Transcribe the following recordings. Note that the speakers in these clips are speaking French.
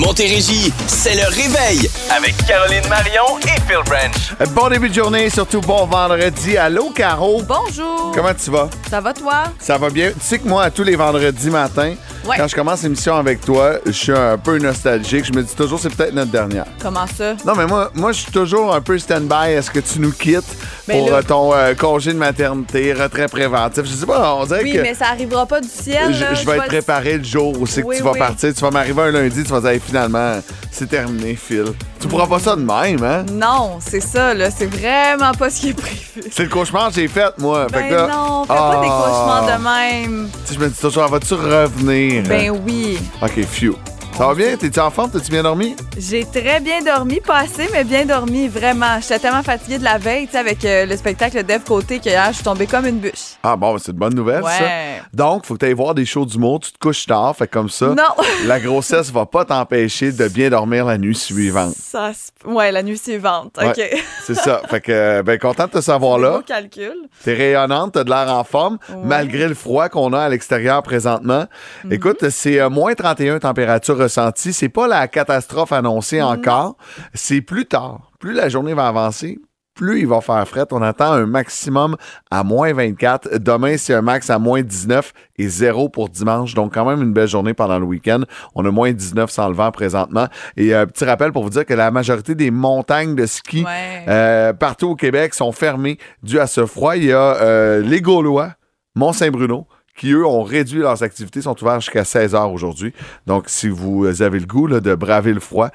Montérégie, c'est le réveil avec Caroline Marion et Phil Branch. Bon début de journée, surtout bon vendredi. Allô, Caro? Bonjour. Comment tu vas? Ça va toi? Ça va bien. Tu sais que moi, à tous les vendredis matin, Ouais. quand je commence l'émission avec toi, je suis un peu nostalgique. Je me dis toujours, c'est peut-être notre dernière. Comment ça? Non, mais moi, moi je suis toujours un peu stand-by. Est-ce que tu nous quittes Mais pour là- euh, ton euh, congé de maternité, retrait préventif? Je sais pas, on dirait Oui, que mais ça arrivera pas du ciel. je, là. je vais être préparé le jour où c'est que Oui, tu vas oui. partir. Tu vas m'arriver un lundi, tu vas dire, Hey, finalement, c'est terminé, Phil. Tu pourras pas ça de même, hein? Non, c'est ça, là. C'est vraiment pas ce qui est prévu. C'est le cauchemar que j'ai fait, moi. Fait Ben que là- non, fais pas des Ah. cauchemars de même. Tu sais, je me dis toujours, vas-tu revenir? Ben oui. Ok, phew. Ça va bien? T'es-tu en forme? T'as-tu bien dormi? J'ai très bien dormi, pas assez, mais bien dormi, vraiment. J'étais tellement fatiguée de la veille, tu sais, avec euh, le spectacle Dev Côté, que hier, je suis tombée comme une bûche. Ah bon, c'est une bonne nouvelle, ça. Ouais. Donc, faut que tu ailles voir des shows d'humour. Tu te couches tard, fait comme ça. Non. La grossesse va pas t'empêcher de bien dormir la nuit suivante. Ça, ouais, la nuit suivante. Ouais, OK. C'est ça. Fait que, ben, content de te savoir Beau là. calcul. T'es rayonnante, t'as de l'air en forme, malgré le froid qu'on a à l'extérieur présentement. Mhm. Écoute, c'est euh, moins 31 température ressentie. C'est pas la catastrophe annoncée encore. C'est plus tard. Plus la journée va avancer, plus il va faire fret. On attend un maximum à moins 24. Demain, c'est un max à moins 19 et 0 pour dimanche. Donc, quand même une belle journée pendant le week-end. On a moins 19 sans le vent présentement. Et un petit rappel pour vous dire que la majorité des montagnes de ski Ouais. euh, partout au Québec sont fermées dû à ce froid. Il y a euh, les Gaulois, Mont-Saint-Bruno, qui, eux, ont réduit leurs activités, sont ouverts jusqu'à 16 heures aujourd'hui. Donc, si vous avez le goût de braver le froid,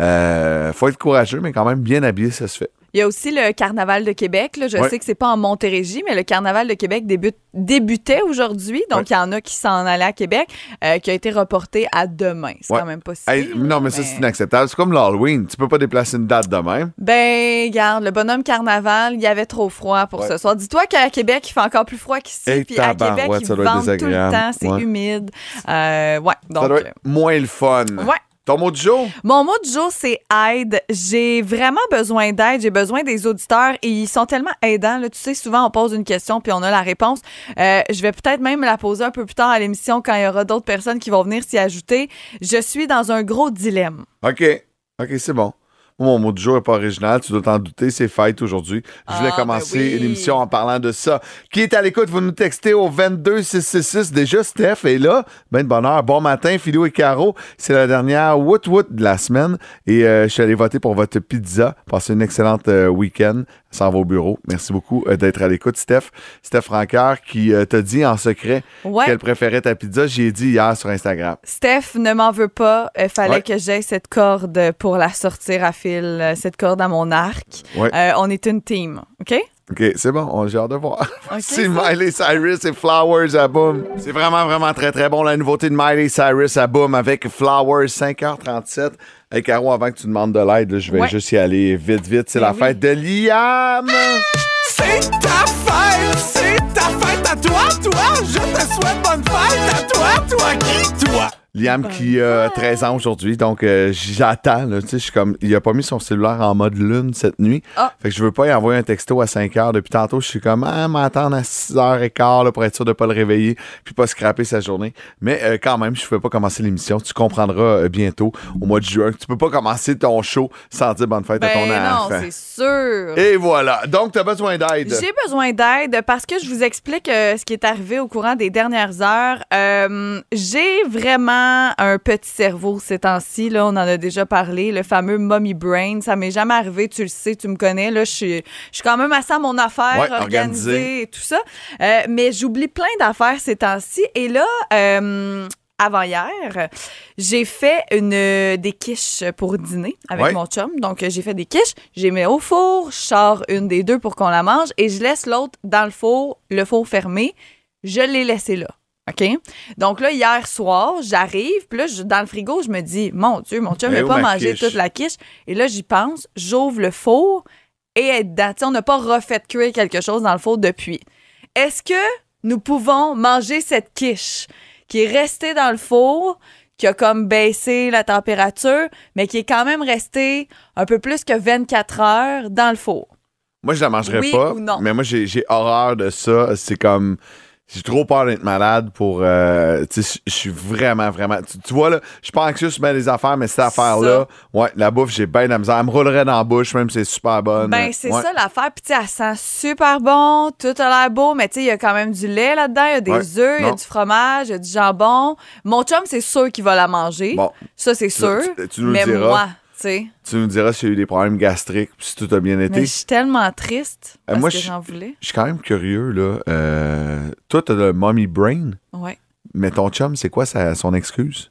euh, faut être courageux, mais quand même bien habillé, ça se fait. Il y a aussi le Carnaval de Québec. là. Je Ouais. sais que c'est pas en Montérégie, mais le Carnaval de Québec débute, débutait aujourd'hui. Donc, Ouais. il y en a qui s'en allaient à Québec, euh, qui a été reporté à demain. C'est Ouais. quand même pas si Hey, non, mais ça, c'est inacceptable. C'est comme l'Halloween. Tu peux pas déplacer une date de même. Ben, regarde, le bonhomme Carnaval, il y avait trop froid pour ce soir. Dis-toi qu'à Québec, il fait encore plus froid qu'ici. Hey, Puis à Québec, être vendent tout le temps. C'est humide. Euh, ouais, donc... ça doit être moins le fun. Ouais. Ton mot du jour? Mon mot du jour, c'est aide. J'ai vraiment besoin d'aide. J'ai besoin des auditeurs et ils sont tellement aidants. Là. Tu sais, souvent, on pose une question puis on a la réponse. Euh, je vais peut-être même la poser un peu plus tard à l'émission quand il y aura d'autres personnes qui vont venir s'y ajouter. Je suis dans un gros dilemme. OK. OK, c'est bon. Mon mot du jour n'est pas original, tu dois t'en douter, c'est fête aujourd'hui. Je voulais Ah, commencer ben oui. l'émission en parlant de ça. Qui est à l'écoute, vous nous textez au 22666. Déjà, Steph est là. Ben de bonheur. Bon matin, Philo et Caro. C'est la dernière Woot Woot de la semaine. Et euh, je suis allé voter pour votre pizza. Passez une excellente euh, week-end. Ça va au bureau. Merci beaucoup euh, d'être à l'écoute, Steph. Steph Franqueur qui euh, t'a dit en secret Ouais. qu'elle préférait ta pizza. J'y ai dit hier sur Instagram. Steph ne m'en veut pas. Il fallait Ouais. que j'aie cette corde pour la sortir à fil, euh, cette corde à mon arc. Ouais. Euh, on est une team, OK? OK, c'est bon, on- j'ai hâte de voir. c'est. Miley Cyrus et Flowers à Boom. C'est vraiment, vraiment très, très bon, la nouveauté de Miley Cyrus à Boom avec Flowers, 5h37. Hey, Caro, avant que tu demandes de l'aide, je vais Ouais. juste y aller vite, vite. C'est Ben la oui. fête de Liam! C'est ta fête, c'est ta fête à toi, toi. Je te souhaite bonne fête à toi, toi qui, toi. Liam qui a 13 ans aujourd'hui, donc euh, j'attends. là, Tu sais, je suis comme, il a pas mis son cellulaire en mode lune cette nuit. Ah. Fait que je veux pas y envoyer un texto à 5 h Depuis tantôt, je suis comme, ah, m'attendre à 6 h 15 là, pour être sûr de pas le réveiller, puis pas scraper sa journée. Mais euh, quand même, je ne pas commencer l'émission. Tu comprendras euh, bientôt, au mois de juin, que tu peux pas commencer ton show sans dire bonne fête à ton Ben non, enfant. c'est sûr. Et voilà. Donc, tu as besoin d'aide. J'ai besoin d'aide parce que je vous explique ce qui est arrivé au courant des dernières heures. J'ai vraiment un petit cerveau ces temps-ci. Là, on en a déjà parlé, le fameux mommy brain. Ça m'est jamais arrivé, tu le sais, tu me connais. Là, je suis, je suis quand même assez à mon affaire, Ouais, organisée organisée. et tout ça. Euh, mais j'oublie plein d'affaires ces temps-ci. Et là, euh, avant hier, j'ai fait une des quiches pour dîner avec Ouais. mon chum. Donc, j'ai fait des quiches, j'ai mis au four, je sors une des deux pour qu'on la mange et je laisse l'autre dans le four, le four fermé. Je l'ai laissé là. OK? Donc là, hier soir, j'arrive, puis là, je- dans le frigo, je me dis, mon Dieu, mon chum Eh n'a pas ma mangé quiche? toute la quiche. Et là, j'y pense, j'ouvre le four et elle est dedans. On n'a pas refait cuire quelque chose dans le four depuis. Est-ce que nous pouvons manger cette quiche qui est restée dans le four, qui a comme baissé la température, mais qui est quand même restée un peu plus que 24 heures dans le four? Moi, je la mangerais Oui pas. ou non? Mais moi, j'ai j'ai horreur de ça. C'est comme. J'ai trop peur d'être malade pour. euh, tu sais, je suis vraiment, vraiment. Tu, vois, là, je suis pas anxieux sur bien des affaires, mais cette affaire-là, ouais, la bouffe, j'ai bien de la misère. Elle me roulerait dans la bouche, même si c'est super bonne. Ben, c'est Ouais. ça l'affaire. Puis, tu sais, elle sent super bon, tout a l'air beau, mais tu sais, il y a quand même du lait là-dedans, il y a des Ouais. œufs, il y a du fromage, il y a du jambon. Mon chum, c'est sûr qu'il va la manger. Bon, Ça, c'est sûr. tu- tu nous le mais diras. moi, sais. tu nous diras si j'ai eu des problèmes gastriques, si tout a bien été. Mais je suis tellement triste Euh, parce moi, que je- j'en voulais. Je suis quand même curieux, là. Euh, toi, t'as le mommy brain, Ouais. mais ton chum, c'est quoi sa- son excuse?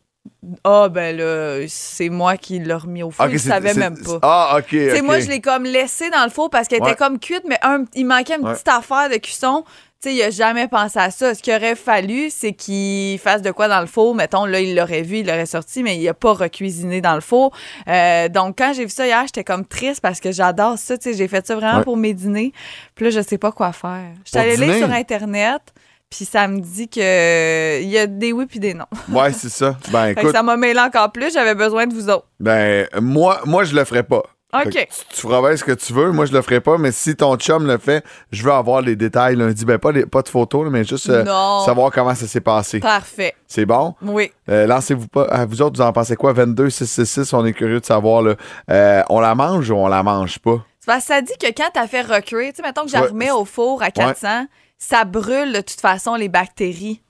Ah, ben là, c'est moi qui l'ai remis au four. Ok, je c'est- savais c'est- même pas. Ah, OK. Ok. moi, je l'ai comme laissé dans le four parce qu'elle Ouais. était comme cuite, mais un, il manquait une Ouais. petite affaire de cuisson. Sais, il a jamais pensé à ça. Ce qu'il aurait fallu, c'est qu'il fasse de quoi dans le four. Mettons, là, il l'aurait vu, il l'aurait sorti, mais il a pas recuisiné dans le four. Euh, donc, quand j'ai vu ça hier, j'étais comme triste parce que j'adore ça. Tu sais, j'ai fait ça vraiment Ouais. pour mes dîners. Puis là, je sais pas quoi faire. Je suis allée lire sur Internet, puis ça me dit que il y a des oui puis des non. Ouais, c'est ça. Ben, écoute, ça m'a mêlé encore plus. J'avais besoin de vous autres. ben, moi, moi, je le ferai pas. Fait OK. que Tu, tu feras bien ce que tu veux. Moi, je le ferai pas. Mais si ton chum le fait, je veux avoir les détails lundi. Ben, pas, les- pas de photos, mais juste euh, savoir comment ça s'est passé. Parfait. C'est bon? Oui. Euh, Lancez-vous pas. Ah, vous autres, vous en pensez quoi? 22, 666, on est curieux de savoir. Là. Euh, on la mange ou on la mange pas? Ça dit que quand t'as fait recuire, tu sais, mettons que je la Ouais. remets au four à 400, ça brûle de toute façon les bactéries,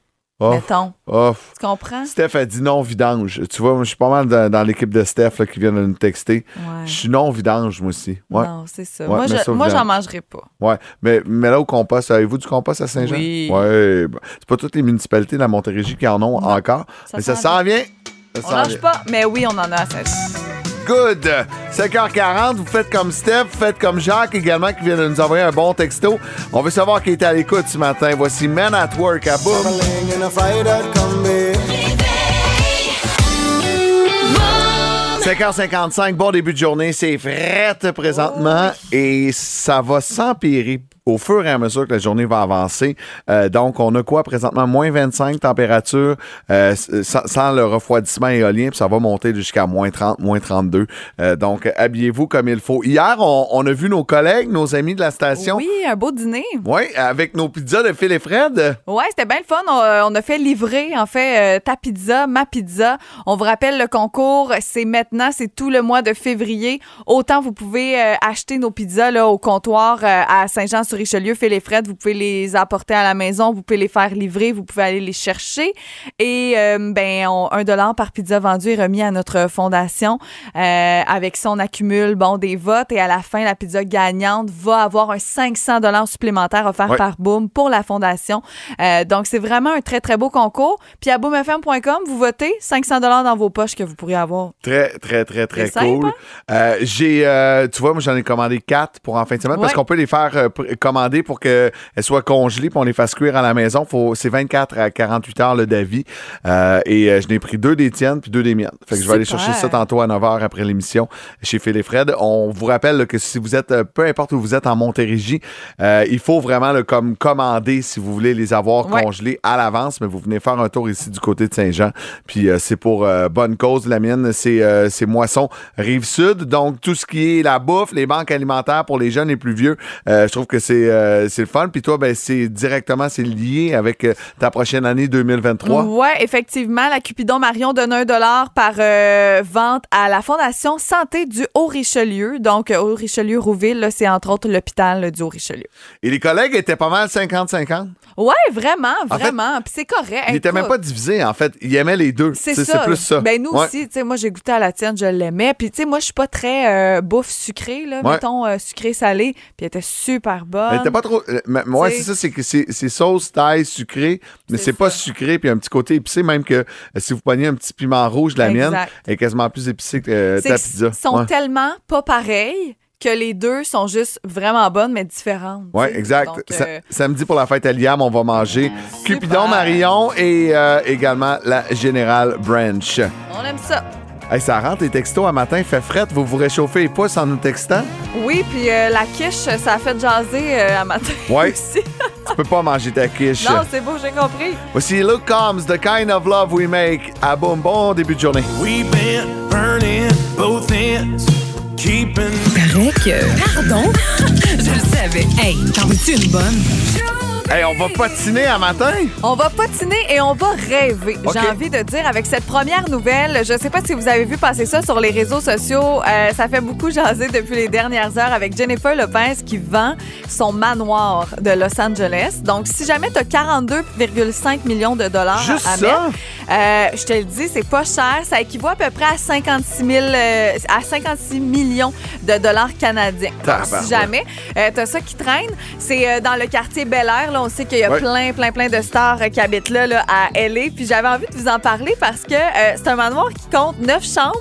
Oh, mettons. Tu comprends? Steph a dit non vidange. Tu vois, moi, je suis pas mal dans, dans l'équipe de Steph là, qui vient de nous texter. Ouais. Je suis non vidange, moi aussi. Ouais. Non, c'est ça. Ouais, moi, j'en mangerai pas. Ouais, mais, mais là au compost, avez-vous du compost à Saint-Jean? Oui. Ouais, ben, c'est pas toutes les municipalités de la Montérégie qui en ont Non, encore, ça mais ça s'en vient. Ça On lâche vient. pas, mais oui, on en a à Saint-Jean. Good! 5h40, vous faites comme Steph, vous faites comme Jacques également qui vient de nous envoyer un bon texto. On veut savoir qui était à l'écoute ce matin. Voici Men at Work à Boom. 5h55, bon début de journée, c'est frette présentement et ça va s'empirer au fur et à mesure que la journée va avancer. Euh, donc, on a quoi présentement? Moins 25 température euh, sans, sans le refroidissement éolien, puis ça va monter jusqu'à moins 30, moins 32. Euh, donc, habillez-vous comme il faut. Hier, on, on a vu nos collègues, nos amis de la station. Oui, un beau dîner. Oui, avec nos pizzas de Phil et Fred. Ouais, c'était bien le fun. On, euh, on a fait livrer, en fait, ta pizza, ma pizza. On vous rappelle le concours, c'est maintenant, c'est tout le mois de février. Autant vous pouvez acheter nos pizzas là, au comptoir euh, Saint-Jean-sur-Richelieu, fait les Fred. Vous pouvez les apporter à la maison, vous pouvez les faire livrer, vous pouvez aller les chercher. Et euh, ben, on- un dollar par pizza vendu est remis à notre fondation. Euh, avec ça, on accumule bon des votes et à la fin, la pizza gagnante va avoir un 500 dollars supplémentaire offert Ouais. par Boom pour la fondation. Euh, donc, c'est vraiment un très, très beau concours. Puis à boomfm.com, vous votez 500 dollars dans vos poches que vous pourriez avoir. Très, très, très, très simple, cool. hein? Euh, j'ai, tu vois, moi, j'en ai commandé quatre pour en fin de semaine parce qu'on peut les faire commander pour qu'elles soient congelées puis on les fasse cuire à la maison. Faut, c'est 24 à 48 heures le d'avis. Euh, et euh, je n'ai pris deux des tiennes puis deux des miennes. Fait que je vais aller chercher ça tantôt à 9 h après l'émission chez Phil et Fred. On vous rappelle là, que si vous êtes, euh, peu importe où vous êtes en Montérégie, euh, il faut vraiment là, comme commander si vous voulez les avoir Ouais. congelés à l'avance, mais vous venez faire un tour ici du côté de Saint-Jean. Puis euh, c'est pour bonne cause. La mienne, c'est c'est Moisson Rive-Sud. Donc tout ce qui est la bouffe, les banques alimentaires pour les jeunes et plus vieux, je trouve que c'est euh, c'est le fun. Puis toi, ben, c'est directement c'est lié avec euh, ta prochaine année 2023. Ouais, effectivement, la Cupidon Marion donne un dollar par euh, vente à la Fondation Santé du Haut-Richelieu. Donc, Haut-Richelieu-Rouville, c'est entre autres l'hôpital du Haut-Richelieu. Et les collègues étaient pas mal 50-50. Ouais, vraiment, En fait, vraiment. Puis c'est correct. Ils étaient même pas divisés, en fait. Ils aimaient les deux. C'est ça. plus ça. Ben nous Ouais. aussi, tu sais, moi j'ai goûté à la tienne, je l'aimais. Puis tu sais, moi je suis pas très bouffe sucrée là, Ouais. mettons euh, sucré salé, puis elle était super bonne. Elle était pas trop. euh, ouais, T'sais. c'est ça, c'est que c'est sauce, taille, sucré, mais C'est pas sucré, puis un petit côté épicé, même que euh, si vous prenez un petit piment rouge de la mienne, elle est quasiment plus épicée que euh, ta pizza. Ils sont Ouais. tellement pas pareils que les deux sont juste vraiment bonnes mais différentes. Sais. exact. Donc, euh, samedi pour la fête à Liam, on va manger Super. Cupidon Marion et euh, également la Générale Branch. on aime ça. Hey, ça rentre les textos à matin, fait fret, vous vous réchauffez les pouces en nous textant? Oui, puis euh, la quiche, ça a fait jaser euh, à matin Ouais. aussi. tu peux pas manger ta quiche. non, c'est beau, j'ai compris. Voici Look Comes, The Kind of Love We Make. À boum, bon début de journée. Been burning both ends, keeping Paraît que. Pardon? Je le savais. Hey, t'en veux-tu une bonne? Hey, on va patiner à matin? On va patiner et on va rêver. J'ai envie de dire avec cette première nouvelle, je sais pas si vous avez vu passer ça sur les réseaux sociaux, euh, ça fait beaucoup jaser depuis les dernières heures avec Jennifer Lopez qui vend son manoir de Los Angeles. Donc si jamais tu as 42,5 millions de dollars Juste à ça? mettre, euh, je te le dis, c'est pas cher, ça équivaut à peu près à 56 000, euh, à 56 millions de dollars canadiens. Donc, si jamais euh, t'as ça qui traîne, c'est dans le quartier Bel Air. Là, on sait qu'il y a Ouais. plein, plein, plein de stars euh, qui habitent là, là, à LA. Puis j'avais envie de vous en parler parce que euh, c'est un manoir qui compte 9 chambres,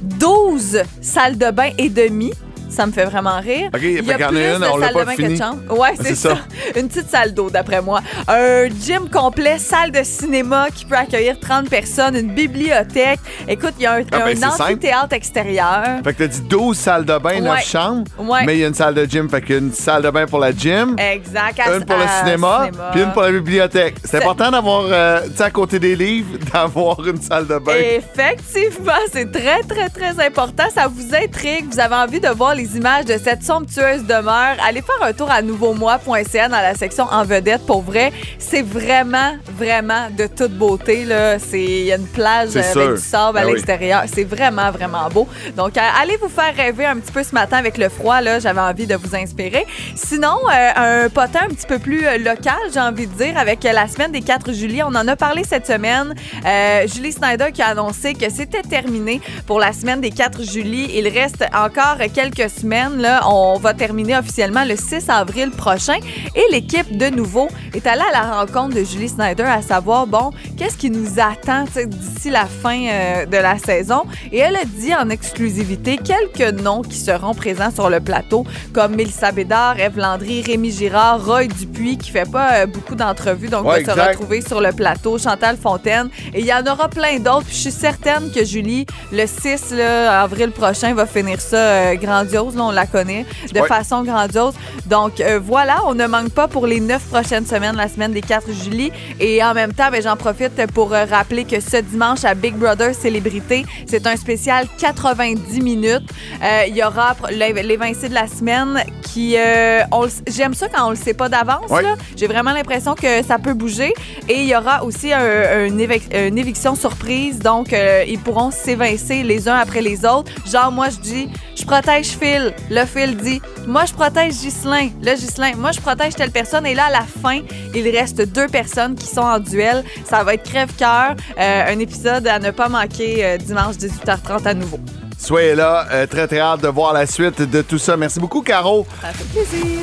12 salles de bain et demi. Ça me fait vraiment rire. OK, Il y a plus une, de pas de bain que de chambres. Ouais, c'est C'est ça. ça. Une petite salle d'eau, d'après moi. Un gym complet, salle de cinéma qui peut accueillir 30 personnes, une bibliothèque. Écoute, il y a un, Ah, ben, un amphithéâtre extérieur. Fait que t'as dit 12 salles de bain, 9 Ouais. chambres. Ouais. Mais il y a une salle de gym. Fait qu'il y a une salle de bain pour la gym. Exact. à- Une pour le cinéma, puis une pour la bibliothèque. C'est C'est- important d'avoir, euh, tu sais, à côté des livres, d'avoir une salle de bain. Effectivement, c'est très, très, très important. Ça vous intrigue. Vous avez envie de voir les images de cette somptueuse demeure. Allez faire un tour à nouveaumois.ca dans la section en vedette. Pour vrai, c'est vraiment, vraiment de toute beauté. là. C'est- Il y a une plage avec sûr. du sable à Ben oui. l'extérieur. C'est vraiment, vraiment beau. Donc, euh, allez vous faire rêver un petit peu ce matin avec le froid. là. J'avais envie de vous inspirer. Sinon, euh, un potin un petit peu plus euh, local, j'ai envie de dire, avec la semaine des 4 juillet. On en a parlé cette semaine. Euh, Julie Snyder qui a annoncé que c'était terminé pour la semaine des 4 juillet. Il reste encore quelques semaines. Là. On va terminer officiellement le 6 avril prochain. Et l'équipe, de nouveau, est allée à la rencontre de Julie Snyder à savoir, bon, qu'est-ce qui nous attend d'ici la fin euh, de la saison. Et elle a dit en exclusivité quelques noms qui seront présents sur le plateau, comme Mélissa Bédard, Eve Landry, Rémi Girard, Roy Dupuis, qui fait pas euh, beaucoup d'entrevues, donc Ouais, va se retrouver sur le plateau, Chantal Fontaine. Et il y en aura plein d'autres. Puis je suis certaine que Julie, le 6 là, avril prochain, va finir ça euh, grandiose. Là, on la connaît de Ouais. façon grandiose. Donc voilà, on ne manque pas pour les neuf prochaines semaines, la semaine des 4 juillet. Et en même temps, ben, j'en profite pour euh, rappeler que ce dimanche à Big Brother Célébrité, c'est un spécial 90 minutes. Euh, Il y aura l'évincé de la semaine qui... euh, J'aime ça quand on le sait pas d'avance. J'ai vraiment l'impression que ça peut bouger. Et il y aura aussi un- une, évic- une éviction surprise. Donc, euh, ils pourront s'évincer les uns après les autres. Genre, moi, je dis, je protège Phil. Le Phil dit, moi, je protège Ghislain. Le Ghislain, moi, je protège telle personne. Et là, à la fin, il reste deux personnes qui sont en duel. Ça va être crève-cœur. Euh, un épisode à ne pas manquer euh, dimanche 18h30 à nouveau. Soyez là, euh, très très hâte de voir la suite de tout ça. Merci beaucoup, Caro. Ça fait plaisir.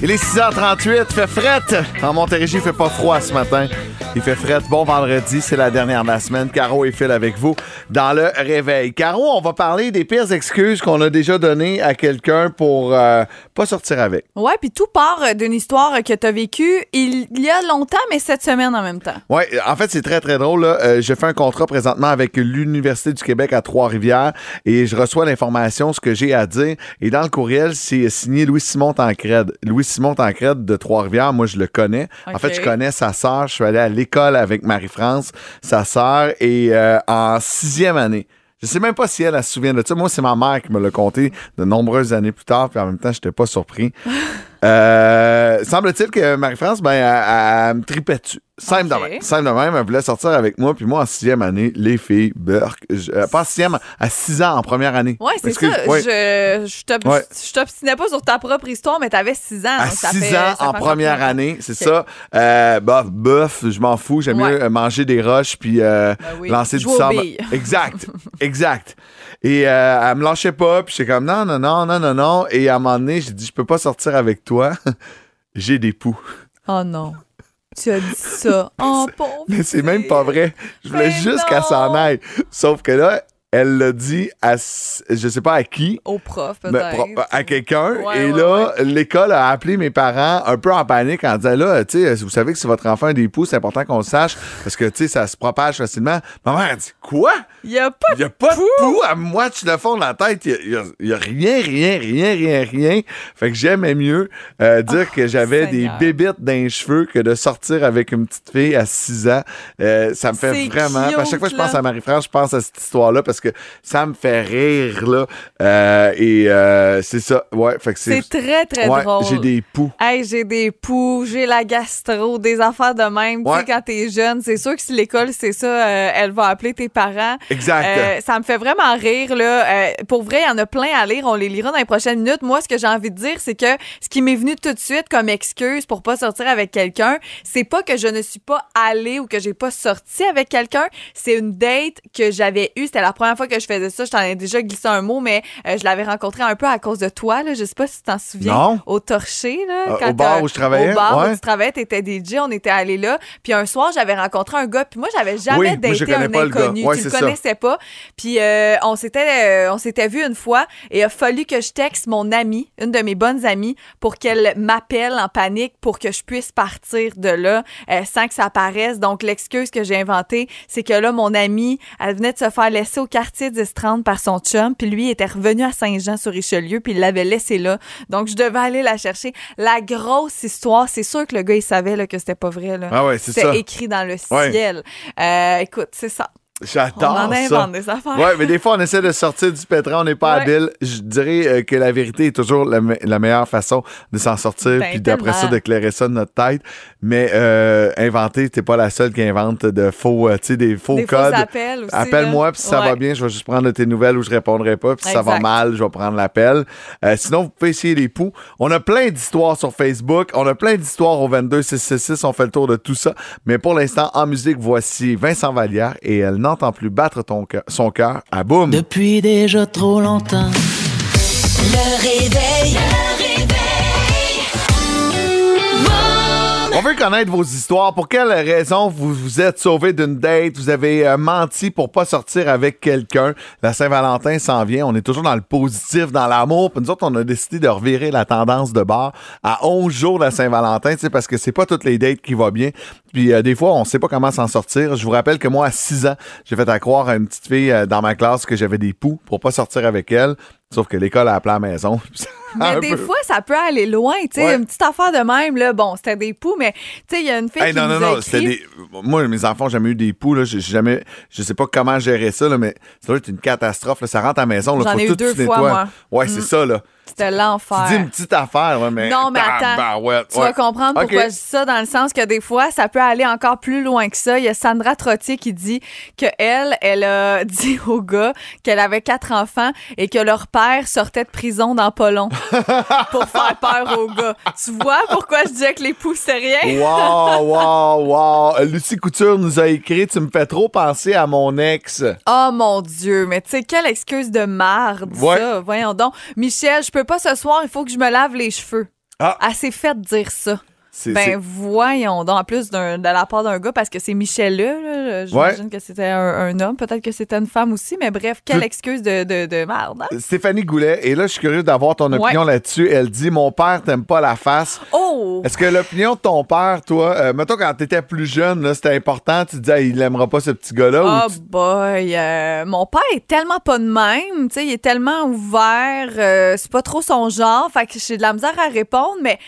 Il est 6h38, il fait frette. En Montérégie, il fait pas froid ce matin. Il fait frette. Bon vendredi, c'est la dernière de la semaine. Caro et Phil avec vous dans le réveil. Caro, on va parler des pires excuses qu'on a déjà données à quelqu'un pour euh, pas sortir avec. Ouais, puis tout part euh, d'une histoire que tu as vécue il y a longtemps, mais cette semaine en même temps. Oui, en fait, c'est très, très drôle. là. Euh, je fais un contrat présentement avec l'Université du Québec à Trois-Rivières et je reçois l'information, ce que j'ai à dire. Et dans le courriel, c'est signé Louis-Simon Tancred. Louis-Simon Tancred de Trois-Rivières, moi, je le connais. En fait, je connais sa sœur. Je suis allé à l'école avec Marie-France, sa sœur, et euh, en sixième année. Je sais même pas si elle, elle se souvient de ça. Moi, c'est ma mère qui me l'a conté de nombreuses années plus tard, puis en même temps, j'étais pas surpris. Euh, semble-t-il que Marie-France, ben, elle, elle me tripait dessus. Simple Ok. de même. Simple de même, elle voulait sortir avec moi, puis moi, en sixième année, les filles, burk. je- euh, pas en sixième, à six ans, en première année. Ouais, c'est ça. ouais. Je, je t'ob- Ouais. je t'obstinais pas sur ta propre histoire, mais t'avais 6 ans. À donc ça 6 fait- ans, en première année, c'est ça. Euh, bof, bof, je m'en fous. J'aime Ouais. mieux euh, manger des roches puis euh, Ben oui. lancer du Jouer sable. Exact, exact. Et euh, elle me lâchait pas, puis j'étais comme non, non, non, non, non, non. Et à un moment donné, j'ai dit, je peux pas sortir avec toi. j'ai des poux. Oh non. Tu as dit ça. Oh, pauvre. Mais c'est même pas vrai. Je voulais Mais juste qu'elle s'en aille. Sauf que là, elle l'a dit à, je sais pas à qui, Au prof, mais peut-être. à quelqu'un. Ouais, et ouais, là, l'école a appelé mes parents un peu en panique en disant là, tu sais, vous savez que si votre enfant a des poux, c'est important qu'on le sache parce que, tu sais, ça se propage facilement. Ma mère a dit quoi? Il y a pas Il n'y a pas de poux à moi, tu le fond de la tête. Il n'y a, y a rien, rien, rien, rien, rien. Fait que j'aimais mieux euh, dire que j'avais des bébites dans les cheveux que de sortir avec une petite fille à 6 ans. Euh, ça me fait vraiment. À chaque fois que je pense à Marie-France, je pense à cette histoire-là parce parce que ça me fait rire, là. Euh, et euh, c'est ça. Ouais, fait que c'est. C'est très, très Ouais, drôle. J'ai des poux. Hey, j'ai des poux, j'ai la gastro, des affaires de même. Tu sais, quand t'es jeune, c'est sûr que si l'école, c'est ça, euh, elle va appeler tes parents. Exact. Ça me fait vraiment rire, là. Pour vrai, il y en a plein à lire. On les lira dans les prochaines minutes. Moi, ce que j'ai envie de dire, c'est que ce qui m'est venu tout de suite comme excuse pour pas sortir avec quelqu'un, c'est pas que je ne suis pas allée ou que j'ai pas sorti avec quelqu'un. C'est une date que j'avais eue. C'était la première fois que je faisais ça. Je t'en ai déjà glissé un mot, mais euh, je l'avais rencontré un peu à cause de toi, là. Je sais pas si tu t'en souviens. Non. Au Torché, là. Euh, quand au bar où je travaillais, Au bar ouais. où tu travaillais, t'étais DJ, on était allés là. Puis un soir, j'avais rencontré un gars. Puis moi, j'avais jamais Oui, daté un inconnu. Ouais, tu le ça. connaissais pas. Puis euh, on s'était on s'était vu une fois et il a fallu que je texte mon amie, une de mes bonnes amies, pour qu'elle m'appelle en panique pour que je puisse partir de là sans que ça apparaisse. Donc l'excuse que j'ai inventée, c'est que là mon amie, elle venait de se faire laisser au quartier 10-30 par son chum, puis lui était revenu à Saint-Jean-sur-Richelieu, puis il l'avait laissé là. Donc je devais aller la chercher. La grosse histoire, c'est sûr que le gars il savait là, que c'était pas vrai là. Ah ouais, c'est C'était ça. écrit dans le Ouais. ciel. Euh, écoute, c'est ça. On J'adore en ça. des affaires. Ouais, mais des fois, on essaie de sortir du pétrin, on n'est pas Ouais. habile. Je dirais euh, que la vérité est toujours la, me- la meilleure façon de s'en sortir, Ben, puis d'après ça, d'éclairer ça de notre tête. Mais euh, inventer, t'es pas la seule qui invente de faux, euh, tu sais, des faux Des faux codes. Appelle-moi, puis si ça va bien, je vais juste prendre tes nouvelles ou je répondrai pas. Puis si ça va mal, je vais prendre l'appel. Euh, sinon, vous pouvez essayer les poux. On a plein d'histoires sur Facebook. On a plein d'histoires au 22666. On fait le tour de tout ça. Mais pour l'instant, en musique, voici Vincent Vallière et elle n'entend plus battre ton cœur- son cœur à boum. Depuis déjà trop longtemps. Le réveil. Le réveil. On veut connaître vos histoires. Pour quelle raison vous vous êtes sauvé d'une date? Vous avez euh, menti pour pas sortir avec quelqu'un. La Saint-Valentin s'en vient. On est toujours dans le positif, dans l'amour. Puis nous autres, on a décidé de revirer la tendance de bar à 11 jours de la Saint-Valentin, parce que c'est pas toutes les dates qui vont bien. Puis euh, des fois, on sait pas comment s'en sortir. Je vous rappelle que moi, à 6 ans, j'ai fait à croire à une petite fille euh, dans ma classe que j'avais des poux pour pas sortir avec elle. Sauf que l'école a appelé à la maison. Mais des peu. fois, ça peut aller loin. Tu sais, Ouais. une petite affaire de même, là, bon, c'était des poux, mais tu sais, il y a une fille Hey, qui non, non, a non, c'était écrit. des. Moi, mes enfants, j'ai jamais eu des poux, là. J'ai jamais. Je sais pas comment gérer ça, là, mais ça doit être une catastrophe, là. Ça rentre à la maison, là. J'en ai eu tout deux fois, nettoies. moi. Ouais, c'est ça, là. C'était Tu l'enfer. dis une petite affaire, ouais, mais. Non, mais attends. Tabarouette, Tu ouais. vas comprendre pourquoi je dis ça, dans le sens que des fois, ça peut aller encore plus loin que ça. Il y a Sandra Trottier qui dit que elle, elle a dit au gars qu'elle avait quatre enfants et que leur père sortait de prison dans pas long pour faire peur au gars. Tu vois pourquoi je disais que les poux, c'est rien? Wow, wow, wow. Euh, Lucie Couture nous a écrit Tu me fais trop penser à mon ex. Oh mon Dieu, mais tu sais, quelle excuse de marde, Ouais. ça. Voyons donc. Michel, je peux pas ce soir, il faut que je me lave les cheveux. Ah. Elle s'est fait dire ça. Ben voyons donc, en plus d'un- de la part d'un gars, parce que c'est Michel là, j'imagine que c'était un, un homme, peut-être que c'était une femme aussi, mais bref, quelle Tout- excuse de, de, de merde. hein? Stéphanie Goulet, et là, je suis curieux d'avoir ton opinion Ouais. là-dessus. Elle dit Mon père t'aime pas la face. Oh! Est-ce que l'opinion de ton père, toi, euh, mettons quand t'étais plus jeune, c'était important, tu te disais, il aimera pas ce petit gars-là? Oh tu- boy, euh, mon père est tellement pas de même, tu sais, il est tellement ouvert, euh, c'est pas trop son genre, fait que j'ai de la misère à répondre, mais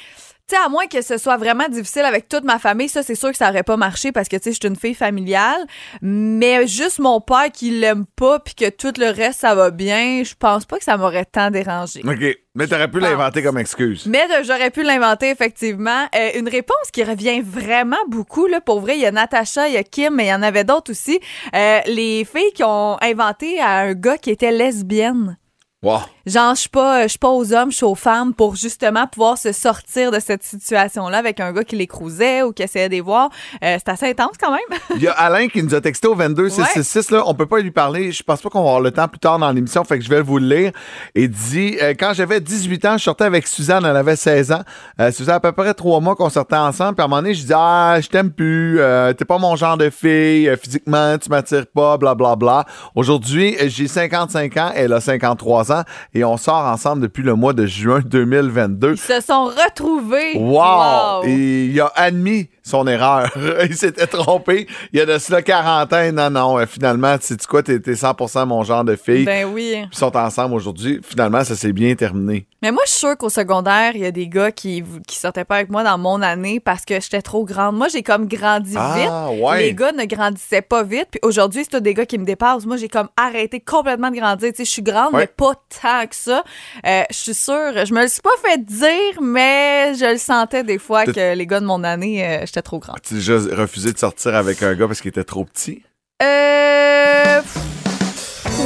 tu sais, à moins que ce soit vraiment difficile avec toute ma famille, ça c'est sûr que ça aurait pas marché parce que tu sais, je suis une fille familiale, mais juste mon père qui l'aime pas puis que tout le reste ça va bien, je pense pas que ça m'aurait tant dérangé. OK. Mais t'aurais pu l'inventer comme excuse. Mais euh, j'aurais pu l'inventer, effectivement. Euh, une réponse qui revient vraiment beaucoup, là, pour vrai. Il y a Natacha, il y a Kim, mais il y en avait d'autres aussi. Euh, les filles qui ont inventé à un gars qui était lesbienne. Wow. Genre, je suis pas, je suis pas aux hommes, je suis aux femmes pour justement pouvoir se sortir de cette situation-là avec un gars qui les cruisait ou qui essayait de les voir. Euh, c'est assez intense quand même. Il y a Alain qui nous a texté au 22666. Là, on peut pas lui parler. Je pense pas qu'on va avoir le temps plus tard dans l'émission, fait que je vais vous le lire. Il dit euh, Quand j'avais 18 ans, je sortais avec Suzanne, elle avait 16 ans. Euh, ça faisait à peu près trois mois qu'on sortait ensemble. Puis à un moment donné, je dis Ah, je t'aime plus, euh, t'es pas mon genre de fille, euh, physiquement, tu m'attires pas, blablabla. Bla, bla. Aujourd'hui, j'ai 55 ans, elle a 53 ans, et on sort ensemble depuis le mois de juin 2022. Ils se sont retrouvés. Wow! Et il a admis son erreur. il s'était trompé. Il y a de cela 40 ans. Non, non, euh, finalement, tu sais quoi, t'es t'es 100% mon genre de fille. Ben oui. Ils sont ensemble aujourd'hui. Finalement, ça s'est bien terminé. Mais moi, je suis sûre qu'au secondaire, il y a des gars qui, qui sortaient pas avec moi dans mon année parce que j'étais trop grande. Moi, j'ai comme grandi Ah, vite. ouais. Les gars ne grandissaient pas vite. Puis aujourd'hui, c'est tous des gars qui me dépassent. Moi, j'ai comme arrêté complètement de grandir. Tu sais, je suis grande, Ouais. mais pas tant que ça. Euh, je suis sûre, je me le suis pas fait dire, mais je le sentais des fois que les gars de mon année, euh, j'étais trop grande. Tu as déjà refusé de sortir avec un gars parce qu'il était trop petit? Euh.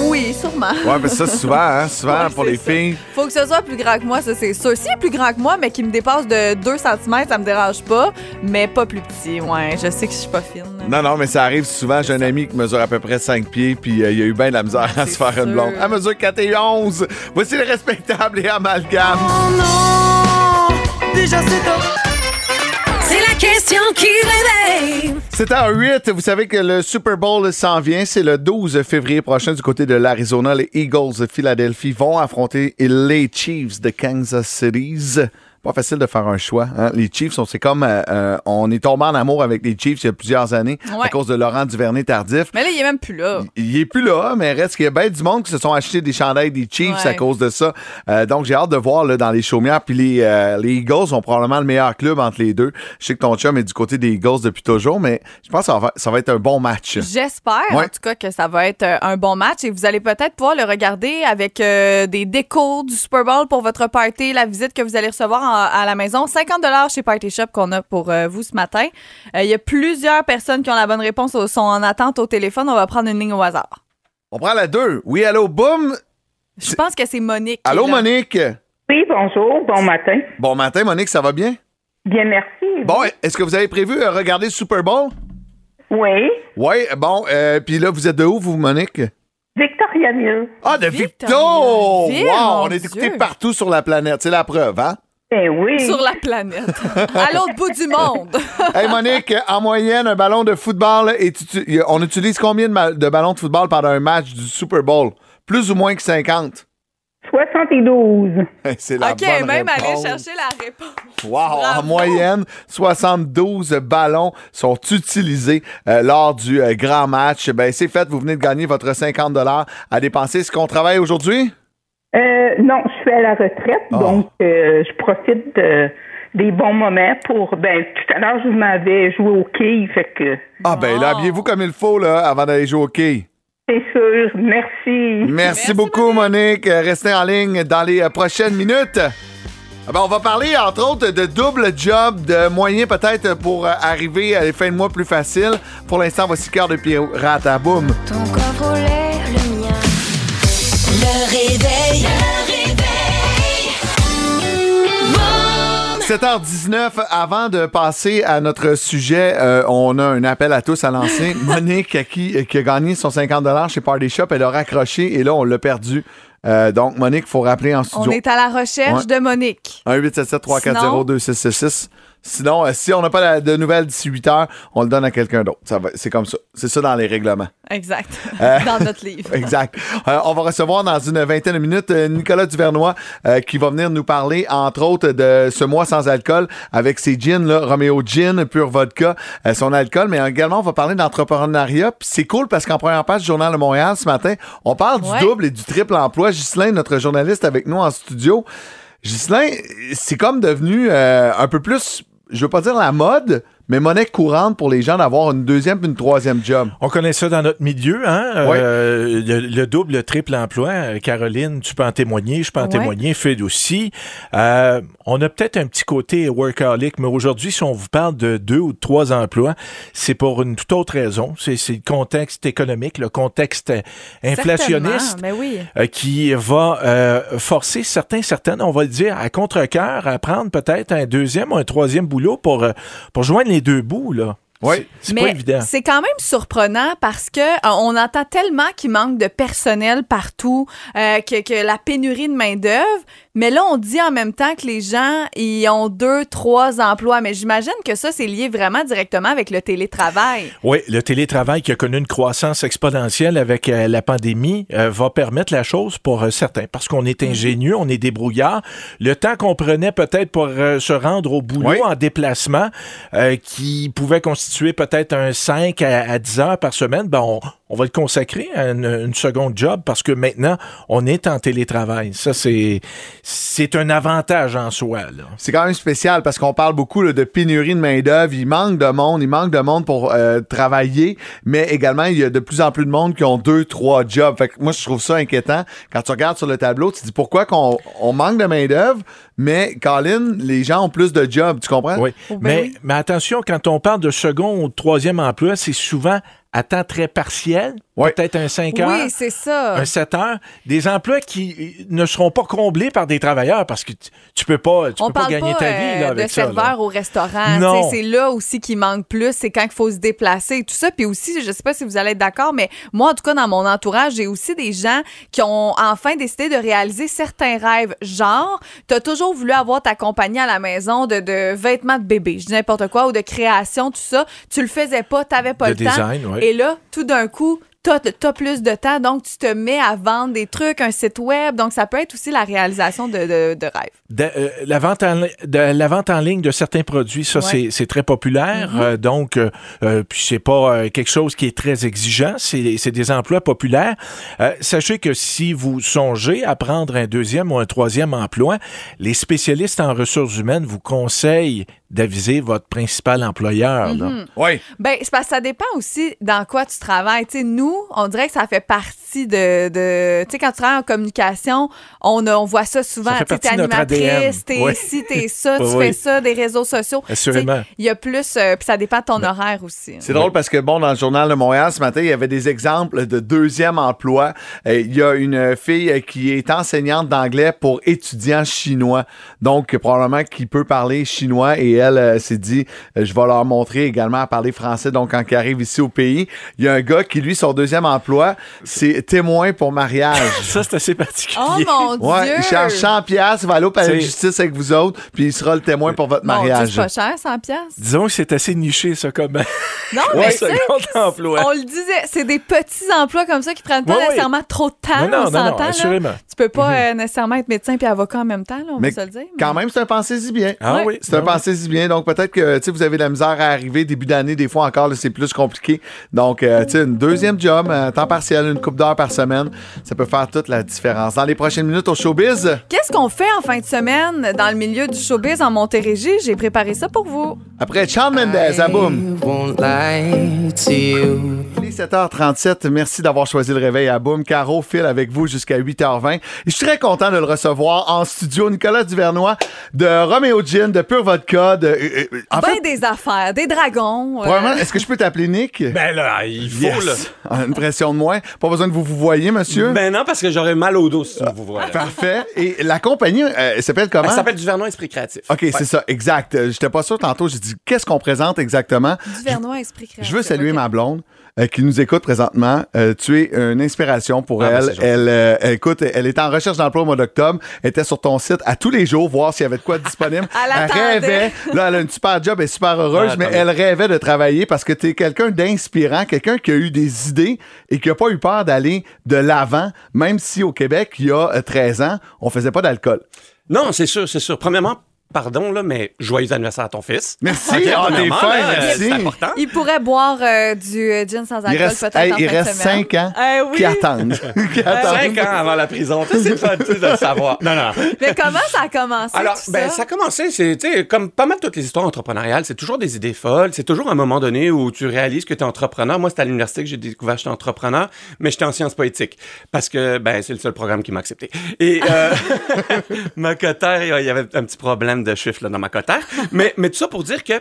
Oui, sûrement. Ouais, mais ça, souvent, hein, souvent Ouais, pour c'est les ça. filles. Faut que ce soit plus grand que moi, ça c'est sûr. S'il est plus grand que moi, mais qui me dépasse de 2 cm, ça me dérange pas. Mais pas plus petit, ouais. Je sais que je suis pas fine. Non, non, mais ça arrive souvent. J'ai un ami qui mesure à peu près 5 pieds, puis euh, il a eu bien de la misère à se c'est faire une blonde. Elle mesure 4 et 11. Voici le respectable et amalgame. C'est la C'est à 8. Vous savez que le Super Bowl s'en vient. C'est le 12 février prochain du côté de l'Arizona. Les Eagles de Philadelphie vont affronter les Chiefs de Kansas City. Pas facile de faire un choix. hein. Les Chiefs, on, c'est comme euh, euh, on est tombé en amour avec les Chiefs il y a plusieurs années Ouais. à cause de Laurent Duvernay tardif. Mais là, il est même plus là. Il est plus là, mais reste qu'il y a bien du monde qui se sont achetés des chandails des Chiefs Ouais. à cause de ça. Euh, donc, j'ai hâte de voir là, dans les chaumières. Puis les, euh, les Eagles sont probablement le meilleur club entre les deux. Je sais que ton chum est du côté des Eagles depuis toujours, mais je pense que ça va, ça va être un bon match. J'espère, Ouais. en tout cas, que ça va être euh, un bon match et vous allez peut-être pouvoir le regarder avec euh, des décos du Super Bowl pour votre party, la visite que vous allez recevoir en- à la maison. 50 chez Party Shop qu'on a pour euh, vous ce matin. Euh, Il y a plusieurs personnes qui ont la bonne réponse, au- sont en attente au téléphone. On va prendre une ligne au hasard. On prend la 2. Oui, allô, boum. Je pense que c'est Monique. Allô. Monique. Oui, bonjour, bon matin. Bon matin, Monique, ça va bien? Bien, merci. Bon, est-ce que vous avez prévu euh, regarder le Super Bowl? Oui, Oui, bon, euh, puis là, vous êtes de où, vous, Monique? Victoriaville. Ah, de Victo! Wow, mon on est écouté Dieu. partout sur la planète. C'est la preuve, hein? Ben oui. Sur la planète. à l'autre bout du monde. Hey Monique, en moyenne, un ballon de football, est utu- on utilise combien de, ma- de ballons de football pendant un match du Super Bowl? Plus ou moins que 50? 72. C'est la OK, bonne même aller chercher la réponse. Wow, en moyenne, 72 ballons sont utilisés euh, lors du euh, grand match. Ben, c'est fait, vous venez de gagner votre 50 à dépenser. Est-ce qu'on travaille aujourd'hui? Euh, non, je suis à la retraite, Ah. donc euh, je profite de- des bons moments pour. Ben, tout à l'heure, je m'avais joué au quai, fait que Ah ben là, Wow. habillez-vous comme il faut là, avant d'aller jouer au quai. c'est sûr. Merci. Merci, beaucoup, Monique. Euh, Restez en ligne dans les euh, prochaines minutes. Ah ben, on va parler, entre autres, de double job, de moyens peut-être pour euh, arriver à des fins de mois plus faciles. Pour l'instant, voici Cœur de Pirate à boum. Ton corps le mien. Le réveil. Le réveil. 7h19, avant de passer à notre sujet, euh, on a un appel à tous à lancer. Monique, à qui, qui a gagné son 50 chez Party Shop, elle a raccroché et là, on l'a perdu. Euh, donc, Monique, il faut rappeler en On studio. est à la recherche Ouais. de Monique. 1-877-340-2666. Sinon, euh, si on n'a pas la- de nouvelles d'ici 8 heures, on le donne à quelqu'un d'autre. Ça va- C'est comme ça. C'est ça dans les règlements. Exact. Euh, Dans notre livre. Exact. Euh, on va recevoir dans une vingtaine de minutes euh, Nicolas Duvernois euh, qui va venir nous parler, entre autres, de ce mois sans alcool avec ses gins, là, Romeo Gin, Pure Vodka, euh, son alcool, mais également on va parler d'entrepreneuriat. Puis c'est cool parce qu'en première page du Journal de Montréal ce matin, on parle Ouais. du double et du triple emploi. Ghislain, notre journaliste avec nous en studio. Ghislain, c'est comme devenu euh, un peu plus, je veux pas dire la mode, mais monnaie courante pour les gens d'avoir une deuxième puis une troisième job. On connaît ça dans notre milieu, hein? Euh, le, le double, le triple emploi. Euh, Caroline, tu peux en témoigner, je peux en témoigner, Fed aussi. Euh, on a peut-être un petit côté workaholic, mais aujourd'hui, si on vous parle de deux ou de trois emplois, c'est pour une toute autre raison. C'est le contexte économique, le contexte inflationniste. Mais oui. euh, qui va euh, forcer certains, certaines, on va le dire, à contre-cœur, à prendre peut-être un deuxième ou un troisième boulot pour, pour joindre les deux bouts, là. Oui. C'est pas Mais évident. c'est quand même surprenant parce que euh, on entend tellement qu'il manque de personnel partout, euh, que, que la pénurie de main d'œuvre. Mais là, on dit en même temps que les gens ils ont deux, trois emplois. Mais j'imagine que ça, c'est lié vraiment directement avec le télétravail. Oui, le télétravail qui a connu une croissance exponentielle avec euh, la pandémie euh, va permettre la chose pour certains parce qu'on est ingénieux, on est débrouillard. Le temps qu'on prenait peut-être pour se rendre au boulot Oui. en déplacement, qui pouvait constituer peut-être un 5 à, à 10 heures par semaine, ben on, on va le consacrer à une, seconde job parce que maintenant, on est en télétravail. Ça, c'est c'est un avantage en soi. C'est quand même spécial parce qu'on parle beaucoup là, de pénurie de main-d'œuvre. Il manque de monde, il manque de monde pour euh, travailler, mais également, il y a de plus en plus de monde qui ont deux, trois jobs. Fait que moi, je trouve ça inquiétant. Quand tu regardes sur le tableau, tu te dis pourquoi qu'on on manque de main-d'œuvre, mais Colin, les gens ont plus de jobs. Tu comprends? Oui. Oh, ben mais, oui. mais attention, quand on parle de second ou troisième emploi, c'est souvent à temps très partiel, Ouais. peut-être un 5 heures. Oui, c'est ça. un 7 heures, des emplois qui euh, ne seront pas comblés par des travailleurs parce que tu, peux pas, tu on peux pas gagner pas ta vie euh, là, de avec ça. là. serveurs au restaurant. C'est là aussi qu'il manque plus. C'est quand il faut se déplacer et tout ça. Puis aussi, je sais pas si vous allez être d'accord, mais moi, en tout cas, dans mon entourage, j'ai aussi des gens qui ont enfin décidé de réaliser certains rêves. Genre, tu as toujours voulu avoir ta compagnie à la maison de, de vêtements de bébé, je dis n'importe quoi, ou de création, tout ça. Tu le faisais pas, tu pas De le temps. design, ouais. Et là, tout d'un coup, T'as, t'as plus de temps, donc tu te mets à vendre des trucs, un site web. Donc, ça peut être aussi la réalisation de, de, de rêves. De- euh, la, vente en, li- de, la vente en ligne de certains produits, ça, Ouais. c'est- très populaire. Mm-hmm. Euh, donc, euh, euh, puis c'est pas quelque chose qui est très exigeant. C'est des emplois populaires. Sachez que si vous songez à prendre un deuxième ou un troisième emploi, les spécialistes en ressources humaines vous conseillent d'aviser votre principal employeur. Mm-hmm. Oui. Ben, c'est parce que ça dépend aussi dans quoi tu travailles. Tu sais, nous, on dirait que ça fait partie de. de tu sais, quand tu travailles en communication, on, a- on voit ça souvent. Tu notre animatrice, ADN. t'es Oui. ci, t'es ça, tu Oui. fais ça, des réseaux sociaux. Tu Assurément. Il y a plus. euh, Puis ça dépend de ton horaire aussi. C'est drôle parce que, bon, dans le Journal de Montréal ce matin, il y avait des exemples de deuxième emploi. Euh, Il y a une fille euh, qui est enseignante d'anglais pour étudiants chinois. Donc, probablement qui peut parler chinois et elle euh, s'est dit, euh, je vais leur montrer également à parler français. Donc, quand ils arrivent ici au pays, il y a un gars qui, lui, son deuxième emploi, c'est témoin pour mariage. Ça, c'est assez particulier. Oh mon Dieu! Ouais, il charge 100 pièces, il va aller au palais de justice avec vous autres, puis il sera le témoin pour votre Mon mariage. c'est pas cher, 100 pièces. Disons que c'est assez niché, ça, comme Non, Ouais, mais second emploi. on le disait, c'est des petits emplois comme ça qui prennent pas Ouais, nécessairement trop de temps. Non, non, on non, non, là. assurément. Tu peux pas euh, nécessairement être médecin puis avocat en même temps, là, on Mais va se le dire. Quand même, c'est un pensée-y bien. Ah oui. C'est un Ah bien. Donc, peut-être que tu sais, vous avez de la misère à arriver début d'année. Des fois encore, c'est plus compliqué. Donc, euh, tu sais, une deuxième job, un temps partiel, une coupe d'heures par semaine, ça peut faire toute la différence. Dans les prochaines minutes au showbiz, Qu'est-ce qu'on fait en fin de semaine dans le milieu du showbiz en Montérégie? J'ai préparé ça pour vous. après Shawn Mendes, à boum. Won't lie to you. Il est 7h37. Merci d'avoir choisi le réveil à Boom. Caro file avec vous jusqu'à 8h20. Et je suis très content de le recevoir en studio. Nicolas Duvernois de Romeo Gin, de Pure Vodka, de. euh, euh, en ben fait, des affaires, des dragons. euh, vraiment, est-ce que je peux t'appeler Nick? Ben là, il faut, Yes. là. Ah, Une pression de moins. Pas besoin de vous vous voyez, monsieur. Ben non, parce que j'aurais mal au dos si me vous voyez. Parfait. Et la compagnie, euh, elle s'appelle comment? Ça s'appelle du Vernon Esprit Créatif. OK, Ouais. c'est ça, exact. Euh, J'étais pas sûr tantôt. J'ai dit, qu'est-ce qu'on présente exactement? Du Vernois Esprit Créatif. Je veux saluer ma blonde euh, qui nous écoute présentement. Euh, tu es une inspiration pour Ah, ben, elle. elle, euh, elle écoute, elle était en recherche d'emploi au mois d'octobre. Elle était sur ton site à tous les jours, voir s'il y avait de quoi disponible. Elle rêvait. Là, elle a une super job, elle est super heureuse, Ouais, mais elle rêvait de travailler parce que tu es quelqu'un d'inspirant, quelqu'un qui a eu des idées et qui a pas eu peur d'aller de l'avant, même si au Québec, il y a euh, 13 ans, on faisait pas d'alcool. Non, c'est sûr, c'est sûr. Premièrement, pardon, là, mais joyeux anniversaire à ton fils. Merci, t'es fin, là, merci. C'est important. Il pourrait boire euh, du euh, gin sans alcool Il reste, peut-être hey, en il fin reste semaine. 5 ans Eh oui. qui attendent. Qui attendent. Cinq ans avant la prison. C'est le fun, de le savoir. Non, non. Mais comment ça a commencé Alors, tout ben, ça? ça a commencé, c'est, tu sais, comme pas mal toutes les histoires entrepreneuriales, c'est toujours des idées folles. C'est toujours un moment donné où tu réalises que tu es entrepreneur. Moi, c'était à l'université que j'ai découvert que j'étais entrepreneur, mais j'étais en sciences poétiques. Parce que, ben, c'est le seul programme qui m'a accepté. Et, euh, ma cotère, il y avait un petit problème de chiffre, là, dans ma cotère. Mais, mais tout ça pour dire que,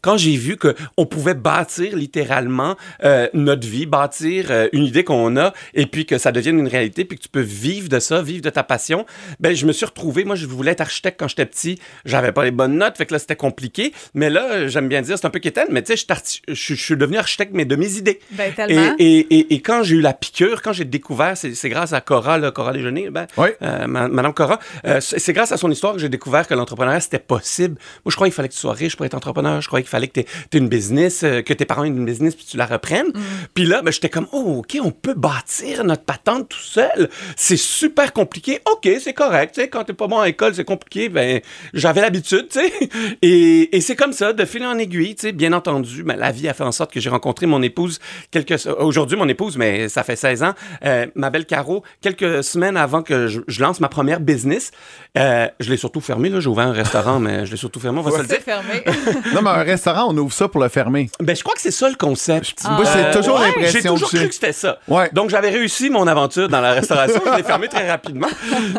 quand j'ai vu que on pouvait bâtir littéralement euh, notre vie, bâtir euh, une idée qu'on a, et puis que ça devienne une réalité, puis que tu peux vivre de ça, vivre de ta passion, ben je me suis retrouvé. Moi, je voulais être architecte quand j'étais petit. J'avais pas les bonnes notes, fait que là c'était compliqué. Mais là, j'aime bien dire, c'est un peu quétaine, mais tu sais, je suis archi- je suis- je suis devenu architecte, mais de mes idées. Ben, Et, tellement. et, et, et quand j'ai eu la piqûre, quand j'ai découvert, c'est grâce à Cora, là, Cora Déjeuner, ben, Oui. euh, ma- Madame Cora, euh, c'est c'est grâce à son histoire que j'ai découvert que l'entrepreneuriat, c'était possible. Moi, je croyais qu'il fallait que tu sois riche pour être entrepreneur. Je croyais qu'il fallait que tu aies une business, euh, que tes parents aient une business, puis tu la reprennes. Mm. Puis là, ben, j'étais comme, oh, OK, on peut bâtir notre patente tout seul. C'est super compliqué. OK, c'est correct. Tu sais, quand t'es pas bon à l'école, c'est compliqué. Ben, j'avais l'habitude, tu sais. Et, et c'est comme ça, de fil en aiguille, tu sais. Bien entendu, ben, la vie a fait en sorte que j'ai rencontré mon épouse quelques... Aujourd'hui, mon épouse, mais ça fait 16 ans, euh, ma belle Caro, quelques semaines avant que je, je lance ma première business. Euh, je l'ai surtout fermé, là. J'ai ouvert un restaurant, mais je l'ai surtout fermé, on va se le dire. Fermé. Non, mais restaurant, on ouvre ça pour le fermer. Ben, je crois que c'est ça le concept. Moi, c'est Euh, toujours ouais, l'impression J'ai toujours que cru que c'était ça. Ouais. Donc, j'avais réussi mon aventure dans la restauration. je l'ai fermé très rapidement.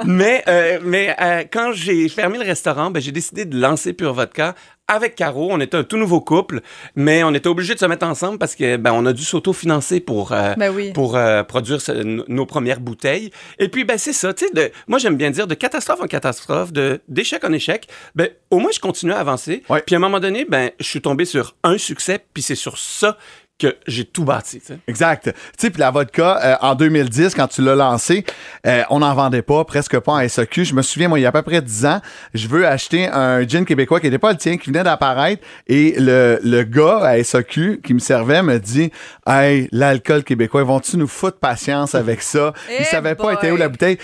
Mais, euh, mais euh, quand j'ai fermé le restaurant, ben, j'ai décidé de lancer Pure Vodka avec Caro. On était un tout nouveau couple, mais on était obligés de se mettre ensemble parce que ben, on a dû s'autofinancer pour, euh, Ben oui. pour euh, produire ce- nos premières bouteilles. Et puis, ben, c'est ça. tu sais, de- Moi, j'aime bien dire de catastrophe en catastrophe, de- d'échec en échec. Ben, au moins, je continue à avancer. Ouais. Puis, à un moment donné, ben, je suis tombé sur un succès, puis c'est sur ça que j'ai tout bâti. tu sais. Exact. Tu sais, puis la vodka, euh, en 2010, quand tu l'as lancé, euh, on n'en vendait pas, presque pas en SAQ. Je me souviens, moi, il y a à peu près 10 ans, je veux acheter un gin québécois qui n'était pas le tien, qui venait d'apparaître. Et le, le gars à SAQ qui me servait me dit Hey, l'alcool québécois, vont-tu nous foutre patience avec ça? Eh Il savait pas boy. était où la bouteille.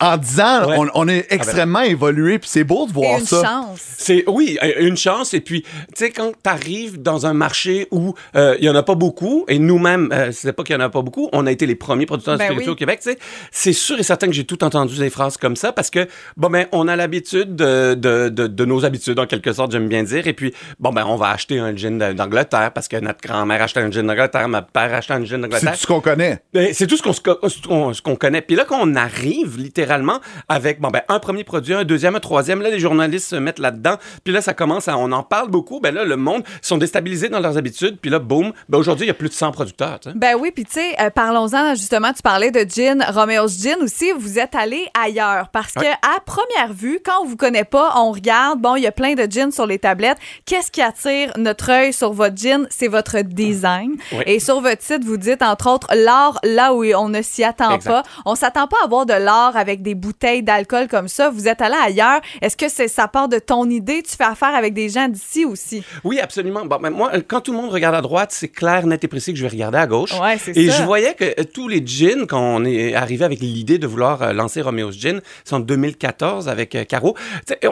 En 10 ans, Ouais. on, on est extrêmement évolué, puis c'est beau de voir une ça. chance. C'est oui, euh, une chance. Et puis, tu sais, quand tu arrives dans un marché où euh, il y en a pas beaucoup, et nous-mêmes, euh, c'est pas qu'il y en a pas beaucoup, on a été les premiers producteurs de Ben spiritueux oui. au Québec. Tu sais, c'est sûr et certain que j'ai tout entendu des phrases comme ça parce que bon ben, on a l'habitude de, de, de, de nos habitudes en quelque sorte, j'aime bien dire. Et puis bon ben, on va acheter un gin d'Angleterre parce que notre grand-mère achetait un gin d'Angleterre, ma père achetait un gin C'est d'Angleterre. tout ce qu'on connaît. Ben, c'est tout ce qu'on se co- ce qu'on ce qu'on connaît. Puis là, quand on arrive littéralement avec bon, ben, un premier produit, un deuxième, un troisième, là, les journalistes se mettent là-dedans. Puis là, ça commence à. On en parle beaucoup. Ben là, le monde sont déstabilisés dans leurs habitudes. Puis là, boum, ben, aujourd'hui, il y a plus de 100 producteurs. tu sais. Ben oui, puis tu sais, euh, parlons-en justement, tu parlais de gin, Romeo's Gin aussi, vous êtes allé ailleurs parce que Ouais. à première vue, quand on vous connaît pas, on regarde, bon, il y a plein de gin sur les tablettes. Qu'est-ce qui attire notre œil sur votre gin? C'est votre design. Et sur votre site, vous dites entre autres l'art là où on ne s'y attend Exact. pas. On s'attend pas à voir de l'art avec des bouteilles d'alcool comme ça. Vous êtes allé ailleurs. Est-ce que c'est ça part de ton idée? Tu fais affaire avec des gens d'ici aussi? Oui, absolument. Bon, ben, moi, quand tout le monde regarde à droite, c'est clair, net et précis que je vais regarder à gauche. Ouais, c'est Et ça. je voyais que euh, tous les gins, quand on est arrivé avec l'idée de vouloir euh, lancer Romeo's Gin, c'est en 2014 avec euh, Caro,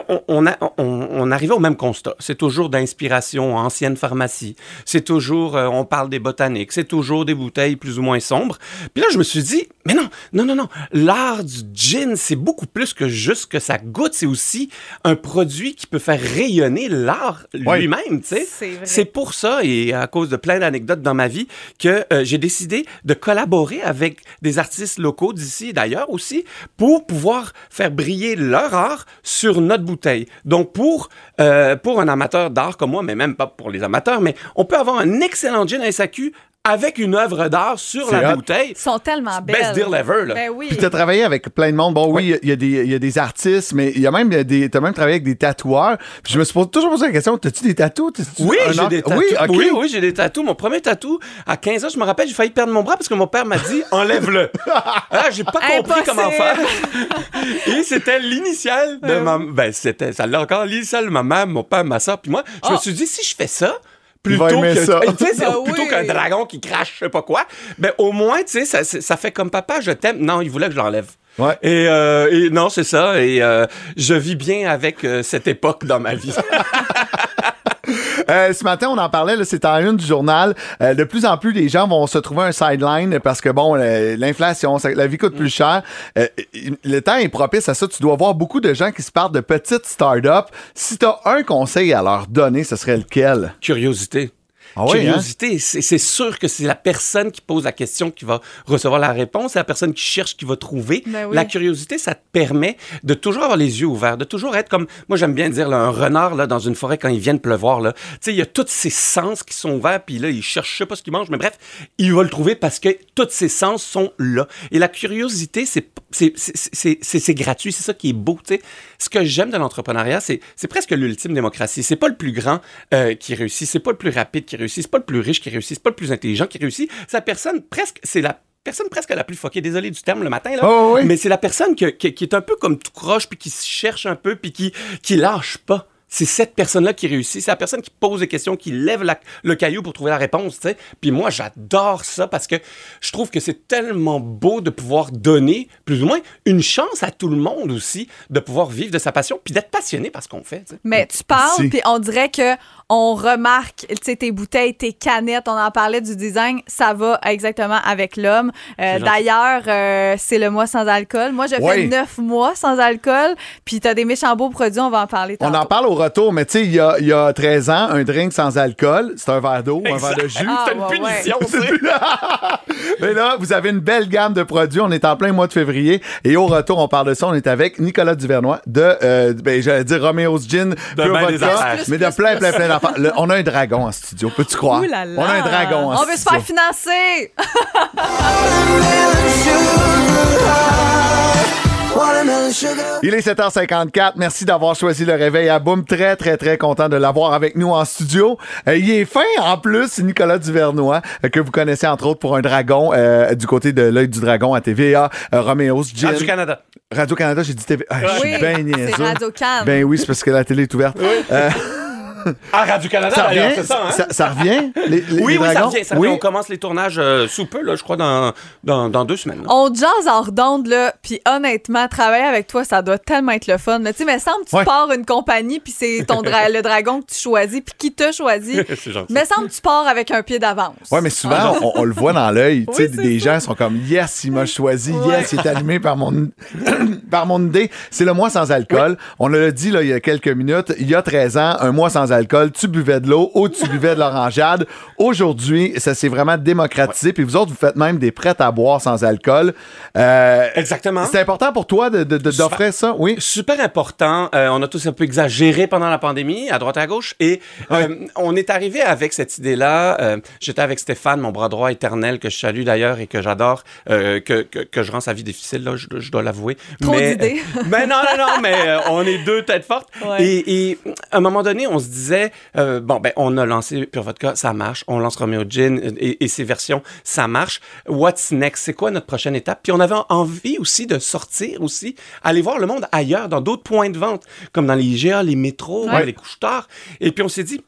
on, on, a, on, on arrivait au même constat. C'est toujours d'inspiration ancienne pharmacie. C'est toujours, euh, on parle des botaniques. C'est toujours des bouteilles plus ou moins sombres. Puis là, je me suis dit, mais non, non, non, non. L'art du gin, c'est beaucoup plus que juste que ça goûte. C'est aussi un produit qui peut faire rayonner l'art Ouais. lui-même, tu sais. C'est vrai. C'est pour ça, et à cause de plein d'anecdotes dans ma vie, que euh, j'ai décidé de collaborer avec des artistes locaux d'ici et d'ailleurs aussi pour pouvoir faire briller leur art sur notre bouteille. Donc, pour, euh, pour un amateur d'art comme moi, mais même pas pour les amateurs, mais on peut avoir un excellent gin à SAQ avec une œuvre d'art sur la hot. bouteille. Ils sont tellement belles. Best deal ever, là. Ben oui. Puis tu as travaillé avec plein de monde. Bon, oui, il y a- il y, a des- il y a des artistes, mais il y a même des. Tu as même travaillé avec des tatoueurs. Puis je me suis toujours posé la question as-tu des tatous T'as-tu Oui, j'ai art- des tatous. Oui, oui, oui, j'ai des tatous. Mon premier tatou, à 15 ans, je me rappelle, j'ai failli perdre mon bras parce que mon père m'a dit enlève-le. ah, j'ai pas compris Impossible. comment faire. Et c'était l'initiale de ma. Ben, c'était, ça l'a encore, l'initiale de ma mère, mon père, ma soeur, puis moi. Je me Oh. suis dit, si je fais ça, plutôt aimer que, ça. Tu sais, c'est Ben plutôt oui. qu'un dragon qui crache, je sais pas quoi, ben, au moins, tu sais, ça, ça ça fait comme papa, je t'aime. Non, il voulait que je l'enlève. Ouais. Et, euh, et non, c'est ça. Et euh, je vis bien avec euh, cette époque dans ma vie. Euh, ce matin, on en parlait, c'est en une du journal. Euh, de plus en plus, les gens vont se trouver un sideline parce que, bon, euh, l'inflation, la vie coûte plus cher. Euh, le temps est propice à ça. Tu dois voir beaucoup de gens qui se partent de petites startups. Si tu as un conseil à leur donner, ce serait lequel? Curiosité. Ah oui, curiosité, c'est c'est sûr que c'est la personne qui pose la question qui va recevoir la réponse, c'est la personne qui cherche qui va trouver. Ben oui. La curiosité, ça te permet de toujours avoir les yeux ouverts, de toujours être comme, moi j'aime bien dire, là, un renard là, dans une forêt quand il vient de pleuvoir. là. Tu sais, il y a tous ses sens qui sont ouverts, puis là, il cherche, je sais pas ce qu'il mange, mais bref, il va le trouver parce que tous ses sens sont là. Et la curiosité, c'est c'est- c'est- c'est c'est- c'est gratuit, c'est ça qui est beau. tu sais. Ce que j'aime de l'entrepreneuriat, c'est c'est presque l'ultime démocratie. C'est pas le plus grand euh, qui réussit, c'est pas le plus rapide qui réussit, c'est pas le plus riche qui réussit, c'est pas le plus intelligent qui réussit. C'est la personne presque, c'est la personne presque la plus fuckée. Désolé du terme le matin là, Oh, oui. mais c'est la personne que- que- qui est un peu comme tout croche puis qui se cherche un peu puis qui qui lâche pas. C'est cette personne-là qui réussit. C'est la personne qui pose des questions, qui lève la- le caillou pour trouver la réponse. tu sais. Puis moi, j'adore ça parce que je trouve que c'est tellement beau de pouvoir donner, plus ou moins, une chance à tout le monde aussi de pouvoir vivre de sa passion puis d'être passionné par ce qu'on fait. tu. Mais tu parles, puis on dirait que on remarque, tu sais, tes bouteilles, tes canettes, on en parlait du design, ça va exactement avec l'homme. Euh. D'ailleurs, euh, c'est le mois sans alcool. Moi, je fais neuf mois sans alcool, puis t'as des méchants beaux produits, on va en parler On en parle au retour, mais tu sais, il y a, il y a 13 ans, un drink sans alcool, c'est un verre d'eau, un verre de jus. Ah, C'est une ouais, punition. Mais là, vous avez une belle gamme de produits. On est en plein mois de février. Et au retour, on parle de ça. On est avec Nicolas Duvernois de, euh, ben, j'allais dire Romeo's Gin, Pure des Vodka, mais de plein, plein, plein d'affaires. On a un dragon en studio. Peux-tu croire? Là là. On a un dragon en On veut se studio. faire financer! Il est 7h54. Merci d'avoir choisi le réveil à Boom. Très, très, très content de l'avoir avec nous en studio. Euh, il est fin, en plus, c'est Nicolas Duvernois, euh, que vous connaissez entre autres pour un dragon euh, du côté de l'œil du dragon à TVA, euh, Romeo's Gin. Ah, du Canada. Radio-Canada, j'ai dit TV. Ah, je suis Oui, bien c'est niaiseux. Radio-Can. Ben oui, c'est parce que la télé est ouverte. Euh, Ah, Radio-Canada, ça revient? c'est ça, hein? ça, ça revient? Les, les- oui, les oui, ça revient, ça revient. On commence les tournages euh, sous peu, là, je crois, dans, dans, dans deux semaines. là. On te jase en redonde, là, puis honnêtement, travailler avec toi, ça doit tellement être le fun. Mais tu sais, mais semble que tu Ouais. pars une compagnie, puis c'est ton dra- le dragon que tu choisis, puis qui t'a choisi. C'est gentil. Mais semble que tu pars avec un pied d'avance. Ouais, mais souvent, on, on le voit dans l'œil. Tu sais, Oui, des gens sont comme Yes, il m'a choisi. Ouais. Yes, il est allumé par mon, par mon idée. C'est le mois sans alcool. On l'a dit là, il y a quelques minutes. Il y a 13 ans, un mois sans alcool, tu buvais de l'eau ou tu buvais de l'orangeade. Aujourd'hui, ça s'est vraiment démocratisé. Puis vous autres, vous faites même des prêts à boire sans alcool. Euh, Exactement. C'est important pour toi de- de- de- d'offrir ça? Oui. Super important. Euh, on a tous un peu exagéré pendant la pandémie, à droite et à gauche. Et euh, on est arrivé avec cette idée-là. Euh, J'étais avec Stéphane, mon bras droit éternel, que je salue d'ailleurs et que j'adore, euh, que, que, que je rends sa vie difficile, là, je, je dois l'avouer. Trop Mais- d'idées. Mais non, non, non, mais euh, on est deux têtes fortes. Ouais. Et, et à un moment donné, on se disait, euh, bon, ben, on a lancé Pure Vodka, ça marche. On lance Romeo Gin et, et ses versions, ça marche. What's next? C'est quoi notre prochaine étape? Puis on avait envie aussi de sortir aussi, aller voir le monde ailleurs, dans d'autres points de vente, comme dans les IGA, les métros, Ouais. les couches-tard. Et puis on s'est dit,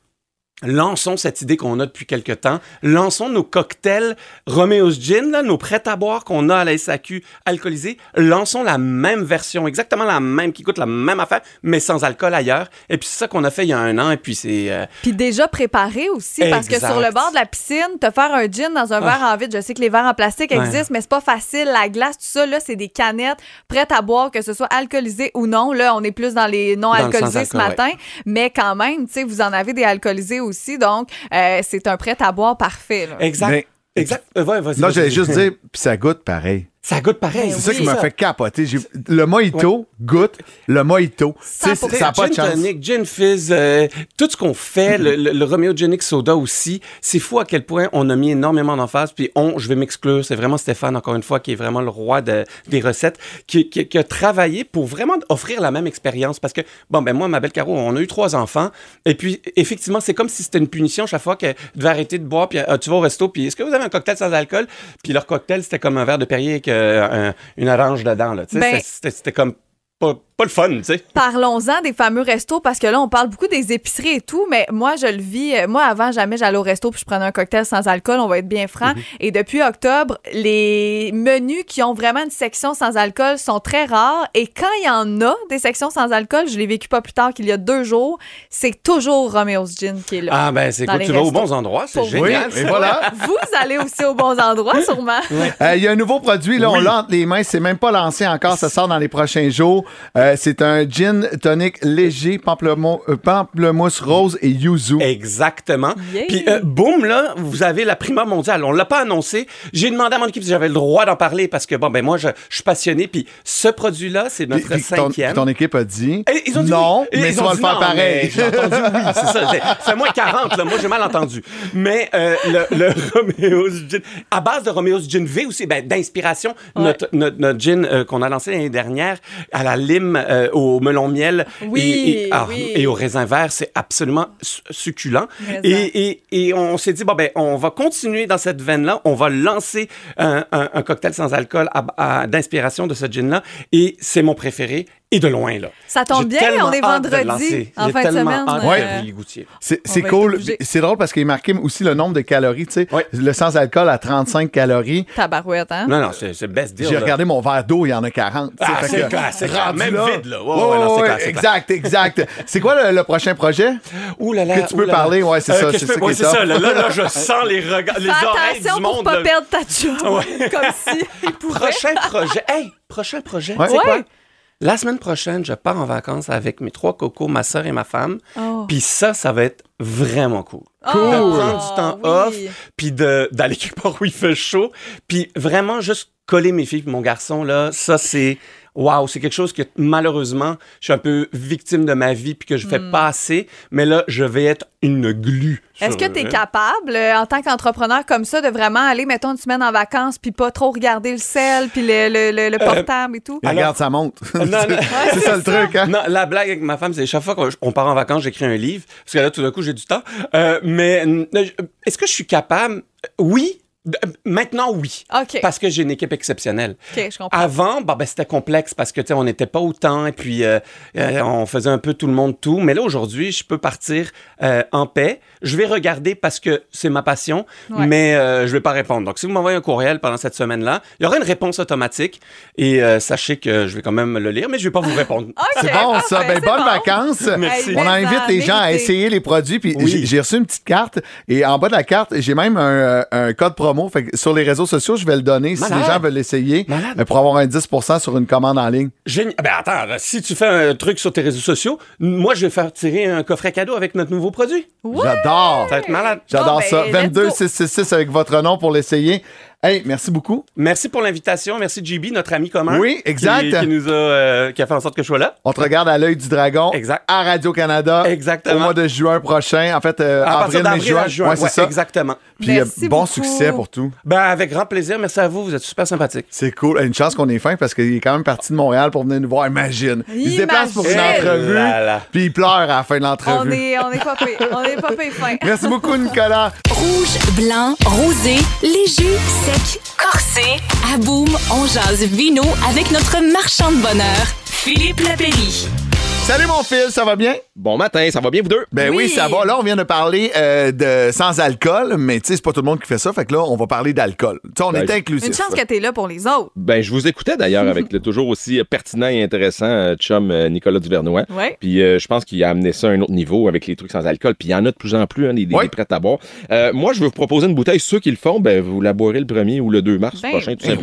Lançons cette idée qu'on a depuis quelque temps. Lançons nos cocktails Romeo's Gin, là, nos prêts à boire qu'on a à la SAQ alcoolisés. Lançons la même version, exactement la même, qui coûte la même affaire, mais sans alcool ailleurs. Et puis c'est ça qu'on a fait il y a un an. Et puis c'est... euh, Puis déjà préparé aussi, parce que sur le bord de la piscine, te faire un gin dans un verre en vide, je sais que les verres en plastique Ouais. existent, mais c'est pas facile. La glace, tout ça, là, c'est des canettes prêtes à boire, que ce soit alcoolisé ou non. Là, on est plus dans les non Dans le alcoolisés sans ce alcool, matin, mais quand même, tu sais, vous en avez des alcoolisés aussi, donc euh, c'est un prêt à boire parfait. là. exact. Mais- exact. Euh, ouais, Non, j'allais juste dire, puis ça goûte pareil. Ça goûte pareil. C'est ça oui. qui m'a fait capoter. Le mojito goûte le mojito. Tu sais, 100%. Ça n'a pas de gin chance. tonic, gin fizz, euh, tout ce qu'on fait, le, le, le Romeo Genic Soda aussi, c'est fou à quel point on a mis énormément d'emphase. Puis on, je vais m'exclure, c'est vraiment Stéphane, encore une fois, qui est vraiment le roi de- des recettes, qui, qui- qui a travaillé pour vraiment offrir la même expérience. Parce que, bon, ben moi, ma belle Caro, on a eu trois enfants. Et puis, effectivement, c'est comme si c'était une punition chaque fois qu'elle devait arrêter de boire. Puis euh, tu vas au resto, puis est-ce que vous avez un cocktail sans alcool? Puis leur cocktail, c'était comme un verre de Perrier avec euh, un- une orange dedans. Ben- c'était comme pas, pas le fun, tu sais. Parlons-en des fameux restos parce que là, on parle beaucoup des épiceries et tout, mais moi, je le vis. euh, Moi, avant, jamais j'allais au resto puis je prenais un cocktail sans alcool, on va être bien franc. Et depuis octobre, les menus qui ont vraiment une section sans alcool sont très rares. Et quand il y en a des sections sans alcool, je l'ai vécu pas plus tard qu'il y a deux jours, c'est toujours Romeo's Gin qui est là. Ah, ben, c'est cool. les Tu vas aux bons endroits, c'est vous. Oui, génial. et voilà. Vous allez aussi aux bons endroits, sûrement. Euh, Il y a un nouveau produit, là, on l'a entre les mains. C'est même pas lancé encore. Ça sort dans les prochains jours. Euh, Euh, c'est un gin tonic léger, pamplemou- euh, pamplemousse rose et yuzu. Exactement. Yeah. Puis, euh, boum, là, vous avez la prima mondiale. On l'a pas annoncé. J'ai demandé à mon équipe si j'avais le droit d'en parler parce que, bon, ben moi, je, je suis passionné. Puis, ce produit-là, c'est notre puis ton, cinquième. puis ton équipe a dit Et ils ont dit non, oui. Mais ils tu ont vas le dit faire non, pareil. mais J'ai entendu oui, c'est ça. C'est- Fais-moi 40, là. Moi, j'ai mal entendu. Mais euh, le, le Romeo's Gin, à base de Romeo's Gin V aussi, ben, d'inspiration, notre, notre, notre gin euh, qu'on a lancé l'année dernière à la lime, euh, au melon miel Oui, et, et- ah, oui. et au raisin vert, c'est absolument su- succulent. Et, et, on s'est dit, bon, ben, on va continuer dans cette veine-là. On va lancer un, un- un cocktail sans alcool d'inspiration de ce gin-là. Et c'est mon préféré. Et de loin, là. Ça tombe bien, on est vendredi, en fin de semaine, euh. C'est c'est cool. C'est drôle parce qu'il marquait aussi le nombre de calories. Tu sais, Oui. le sans-alcool à 35 calories. Tabarouette, hein? Non, non, c'est c'est best deal. J'ai regardé mon verre d'eau, il y en a 40. tu sais, Ah, c'est c'est Même là- vide, là. Ouais, ouais, non, c'est clair, c'est exact, exact. c'est quoi le, le prochain projet? Ouh là là, Que tu peux parler, ouais, c'est ça, c'est je ça c'est ça. Là, je sens les regards, les oreilles attention du pour monde. pas là. perdre ta job. Comme si. Prochain projet. Hey, prochain projet. Ouais. quoi? La semaine prochaine, je pars en vacances avec mes trois cocos, ma soeur et ma femme. Oh. Puis ça, ça va être vraiment cool. Cool. De prendre du temps oui. off, puis d'aller quelque part où il fait chaud, puis vraiment juste coller mes filles et mon garçon, là, ça, c'est... Waouh, c'est quelque chose que malheureusement, je suis un peu victime de ma vie puis que je fais pas assez, mais là, je vais être une glu. Hmm. Est-ce que tu es hein. capable, euh, en tant qu'entrepreneur comme ça, de vraiment aller, mettons, une semaine en vacances, puis pas trop regarder le sel, puis le, le- le- le portable et tout? Regarde sa montre. non, non. c'est ça le truc, hein? Non, la blague avec ma femme, c'est chaque fois qu'on part en vacances, j'écris un livre, parce que là, tout d'un coup, j'ai du temps. Euh, mais euh, est-ce que je suis capable? Oui. De- Maintenant, oui. Parce que j'ai une équipe exceptionnelle. Je. Avant, bah, ben, c'était complexe parce que tu sais, on n'était pas autant et puis euh, euh, on faisait un peu tout le monde tout. Mais là, aujourd'hui, je peux partir euh, en paix. Je vais regarder parce que c'est ma passion, Ouais. mais euh, je vais pas répondre. Donc, si vous m'envoyez un courriel pendant cette semaine-là, il y aura une réponse automatique et euh, sachez que je vais quand même le lire, mais je vais pas vous répondre. C'est bon, ça. parfait, Ben, c'est bonnes bon. vacances. Merci. On invite les gens à essayer les produits. Puis Oui. j'ai- reçu une petite carte et en bas de la carte, j'ai même un, euh, un code promo. Fait que sur les réseaux sociaux, je vais le donner si les gens veulent l'essayer Malade. pour avoir un 10% sur une commande en ligne. Génial. Ben attends, si tu fais un truc sur tes réseaux sociaux, moi, je vais faire tirer un coffret cadeau avec notre nouveau produit. Ouais. J'adore. Ça va être malade. J'adore Bon, ça. ben, let's go. 22666 avec votre nom pour l'essayer. Hey, merci beaucoup. Merci pour l'invitation. Merci JB, notre ami commun. Oui, exact. Qui, qui nous a, euh, qui a fait en sorte que je sois là. On te regarde à l'œil du dragon. Exact. À Radio-Canada. Exactement. Au mois de juin prochain. En fait, euh, À partir avril, mai, d'avril juin. à juin. Ouais, c'est Ouais, ça. Exactement. Puis euh, bon beaucoup. succès pour tout. Ben, avec grand plaisir. Merci à vous. Vous êtes super sympathique. C'est cool. Une chance qu'on est fin parce qu'il est quand même parti de Montréal pour venir nous voir. Imagine. Il se déplace pour une entrevue. Là, là. Puis il pleure à la fin de On l'entrevue. est, on est pas pire. On est pas pire fin. Merci beaucoup, Nicolas. Rouge, blanc, rosé, léger, sec, corsé. À Boom, on jase vino avec notre marchand de bonheur, Philippe Lapéry. Salut, mon fils. Ça va bien? Bon matin, ça va bien vous deux? Ben oui, Oui. ça va. Là, on vient de parler euh, de sans alcool, mais tu sais, c'est pas tout le monde qui fait ça. Fait que là, on va parler d'alcool. Tu sais, on Ben, est inclusif. Une chance que t'es là pour les autres. Ben, je vous écoutais d'ailleurs avec le toujours aussi pertinent et intéressant euh, chum euh, Nicolas Duvernois. Ouais. Puis euh, je pense qu'il a amené ça à un autre niveau avec les trucs sans alcool. Puis il y en a de plus en plus, hein, des, des, Ouais. des prêts à boire. Euh, moi, je vais vous proposer une bouteille. Ceux qui le font, ben, vous la boirez le 1er ou le 2 mars Ben prochain, tout oui.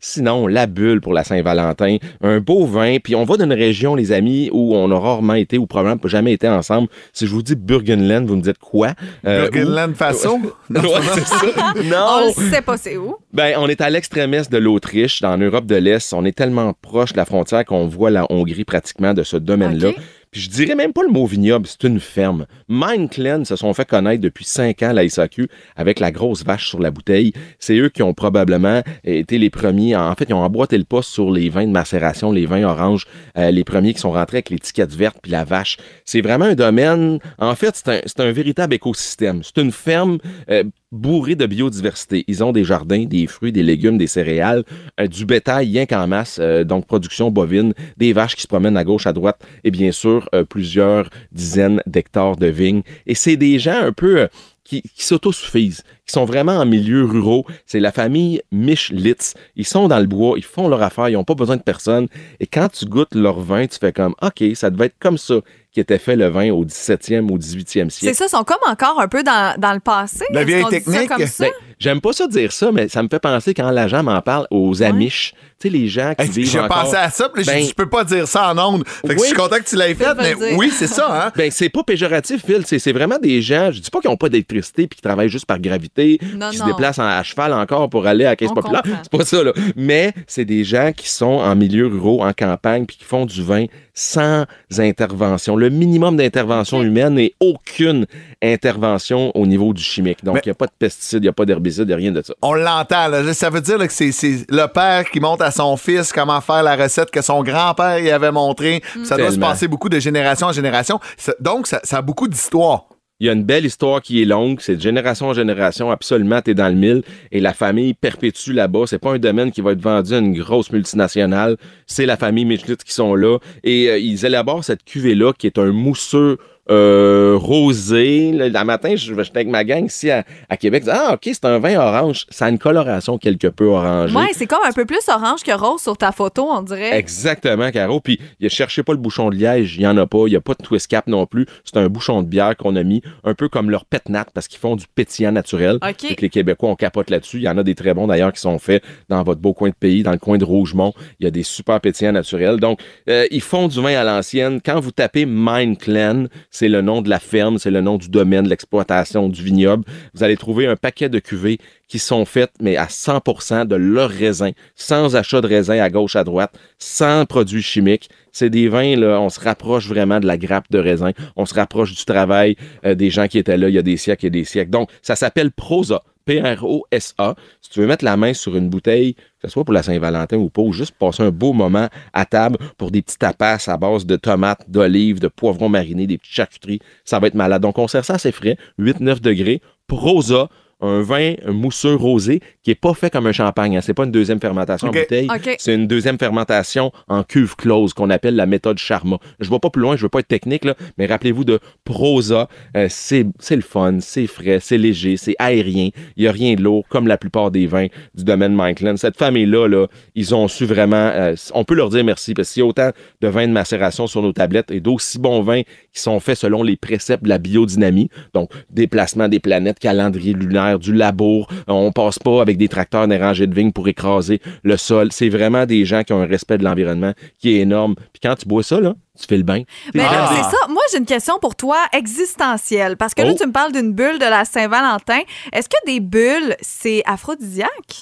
Sinon, la bulle pour la Saint-Valentin, un beau vin. Puis on va d'une région, les amis, où on a rarement été ou probablement jamais été ensemble. Si je vous dis Burgenland, vous me dites quoi? Euh, Burgenland Faso? où- Ouais, c'est ça. On Non! le sait pas c'est où? Ben, on est à l'extrême est de l'Autriche, dans l'Europe de l'Est. On est tellement proche de la frontière qu'on voit la Hongrie pratiquement de ce domaine-là. Puis je dirais même pas le mot vignoble, c'est une ferme. Mindclen se sont fait connaître depuis cinq ans, la SAQ, avec la grosse vache sur la bouteille. C'est eux qui ont probablement été les premiers. En fait, ils ont emboîté le poste sur les vins de macération, les vins oranges, euh, les premiers qui sont rentrés avec l'étiquette verte puis la vache. C'est vraiment un domaine. En fait, c'est un, un véritable écosystème. C'est une ferme euh, bourrée de biodiversité. Ils ont des jardins, des fruits, des légumes, des céréales, euh, du bétail, rien qu'en masse, euh, donc production bovine, des vaches qui se promènent à gauche, à droite, et bien sûr, euh, plusieurs dizaines d'hectares de vignes. Et c'est des gens un peu... qui, qui s'autosuffisent, qui sont vraiment en milieu ruraux. C'est la famille Michlitz. Ils sont dans le bois, ils font leur affaire, ils n'ont pas besoin de personne. Et quand tu goûtes leur vin, tu fais comme, OK, ça devait être comme ça qui était fait le vin au 17e, au 18e C'est siècle. ça, ils sont comme encore un peu dans, dans le passé. La vieille qu'on dit ça technique. comme ça? Ben, J'aime pas ça dire ça, mais ça me fait penser quand l'agent m'en parle aux Amish. Tu sais, les gens qui Hey, vivent J'ai encore... pensé à ça, puis Ben, je peux pas dire ça en ondes. Fait que Oui. je suis content que tu l'aies fait, mais dire. oui, c'est ça, hein? Ben, c'est pas péjoratif, Phil. C'est vraiment des gens, je dis pas qu'ils ont pas d'électricité puis qui travaillent juste par gravité, Non, qui non. se déplacent en- à cheval encore pour aller à la caisse On populaire. C'est pas ça, là. Mais c'est des gens qui sont en milieu ruraux, en campagne, puis qui font du vin sans intervention. Le minimum d'intervention humaine et aucune intervention au niveau du chimique. Donc, il Mais- n'y a pas de pesticides, il n'y a pas d'herbicides, rien de ça. On l'entend, là. Ça veut dire là, que c'est c'est le père qui montre à son fils comment faire la recette que son grand-père y avait montré. Ça doit se passer beaucoup de génération en génération. Ça- donc, ça, ça a beaucoup d'histoire. Il y a une belle histoire qui est longue, c'est de génération en génération, absolument, t'es dans le mille, et la famille perpétue là-bas. C'est pas un domaine qui va être vendu à une grosse multinationale, c'est la famille Michelitz qui sont là, et euh, ils élaborent cette cuvée-là qui est un mousseux euh, rosé. Le, le matin, je j'étais avec ma gang ici à, à Québec. Ah, OK, c'est un vin orange. Ça a une coloration quelque peu orangée. Ouais, c'est comme un peu plus orange que rose sur ta photo, on dirait. Exactement, Caro. Puis, cherché pas le bouchon de liège, il y en a pas. Il y a pas de twist cap non plus. C'est un bouchon de bière qu'on a mis, un peu comme leur pet nat, parce qu'ils font du pétillant naturel. OK. Et que les Québécois, on capote là-dessus. Il y en a des très bons d'ailleurs qui sont faits dans votre beau coin de pays, dans le coin de Rougemont. Il y a des super pétillants naturels. Donc, euh, ils font du vin à l'ancienne. Quand vous tapez Mine Clan, c'est le nom de la ferme, c'est le nom du domaine, de l'exploitation du vignoble. Vous allez trouver un paquet de cuvées qui sont faites, mais à 100% de leur raisin, sans achat de raisin à gauche, à droite, sans produits chimiques. C'est des vins, là, on se rapproche vraiment de la grappe de raisin. On se rapproche du travail euh, des gens qui étaient là il y a des siècles et des siècles. Donc, ça s'appelle Prosa. P-R-O-S-A. Si tu veux mettre la main sur une bouteille, que ce soit pour la Saint-Valentin ou pas, ou juste passer un beau moment à table pour des petits tapas à base de tomates, d'olives, de poivrons marinés, des petites charcuteries, ça va être malade. Donc, on sert ça assez frais, 8-9 degrés. Prosa, un vin un mousseux rosé qui est pas fait comme un champagne. Hein. C'est pas une deuxième fermentation en bouteille. C'est une deuxième fermentation en cuve close qu'on appelle la méthode Charma. Je vais pas plus loin, je veux pas être technique, là, mais rappelez-vous de Prosa. Euh, c'est c'est le fun, c'est frais, c'est léger, c'est aérien. Il y a rien de lourd, comme la plupart des vins du domaine Micheland. Cette famille-là, là, ils ont su vraiment... euh, on peut leur dire merci, parce qu'il y a autant de vins de macération sur nos tablettes et d'aussi bons vins qui sont faits selon les préceptes de la biodynamie. Donc, déplacement des planètes, calendrier lunaire, du labour. On passe pas avec des tracteurs les rangées de vignes pour écraser le sol. C'est vraiment des gens qui ont un respect de l'environnement qui est énorme. Puis quand tu bois ça, là, tu fais le bain. Mais Ah. c'est ça. Moi, j'ai une question pour toi existentielle. Parce que là, Oh. tu me parles d'une bulle de la Saint-Valentin. Est-ce que des bulles, c'est aphrodisiaque?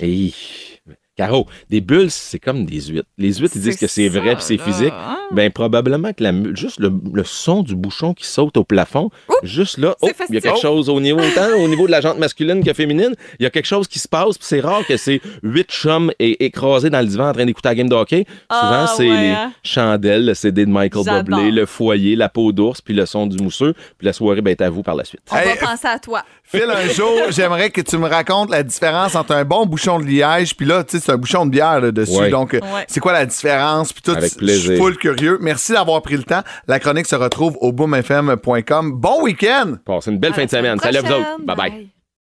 Caro, des bulles, c'est comme des huîtres. Les huîtres, ils disent que c'est vrai puis c'est physique. hein? Ben, probablement que la, juste le, le son du bouchon qui saute au plafond, juste là, oh, il y a quelque chose au niveau, autant au niveau de la jante masculine que féminine, il y a quelque chose qui se passe, puis c'est rare que c'est huit chums é- écrasés dans le divan en train d'écouter la game de hockey. Souvent, Ah, c'est ouais, les chandelles, le CD de Michael. Bublé, le foyer, la peau d'ours, puis le son du mousseux, puis la soirée, ben, est à vous par la suite. On Hey, va penser à toi. Phil, un jour, j'aimerais que tu me racontes la différence entre un bon bouchon de liège, puis là, tu sais, c'est un bouchon de bière là, dessus. Ouais. Donc, euh, Ouais. c'est quoi la différence? Puis tout, Avec je suis full curieux. Merci d'avoir pris le temps. La chronique se retrouve au boomfm.com. Bon week-end! Passez une belle À fin de semaine. Salut à vous autres. bye. Bye.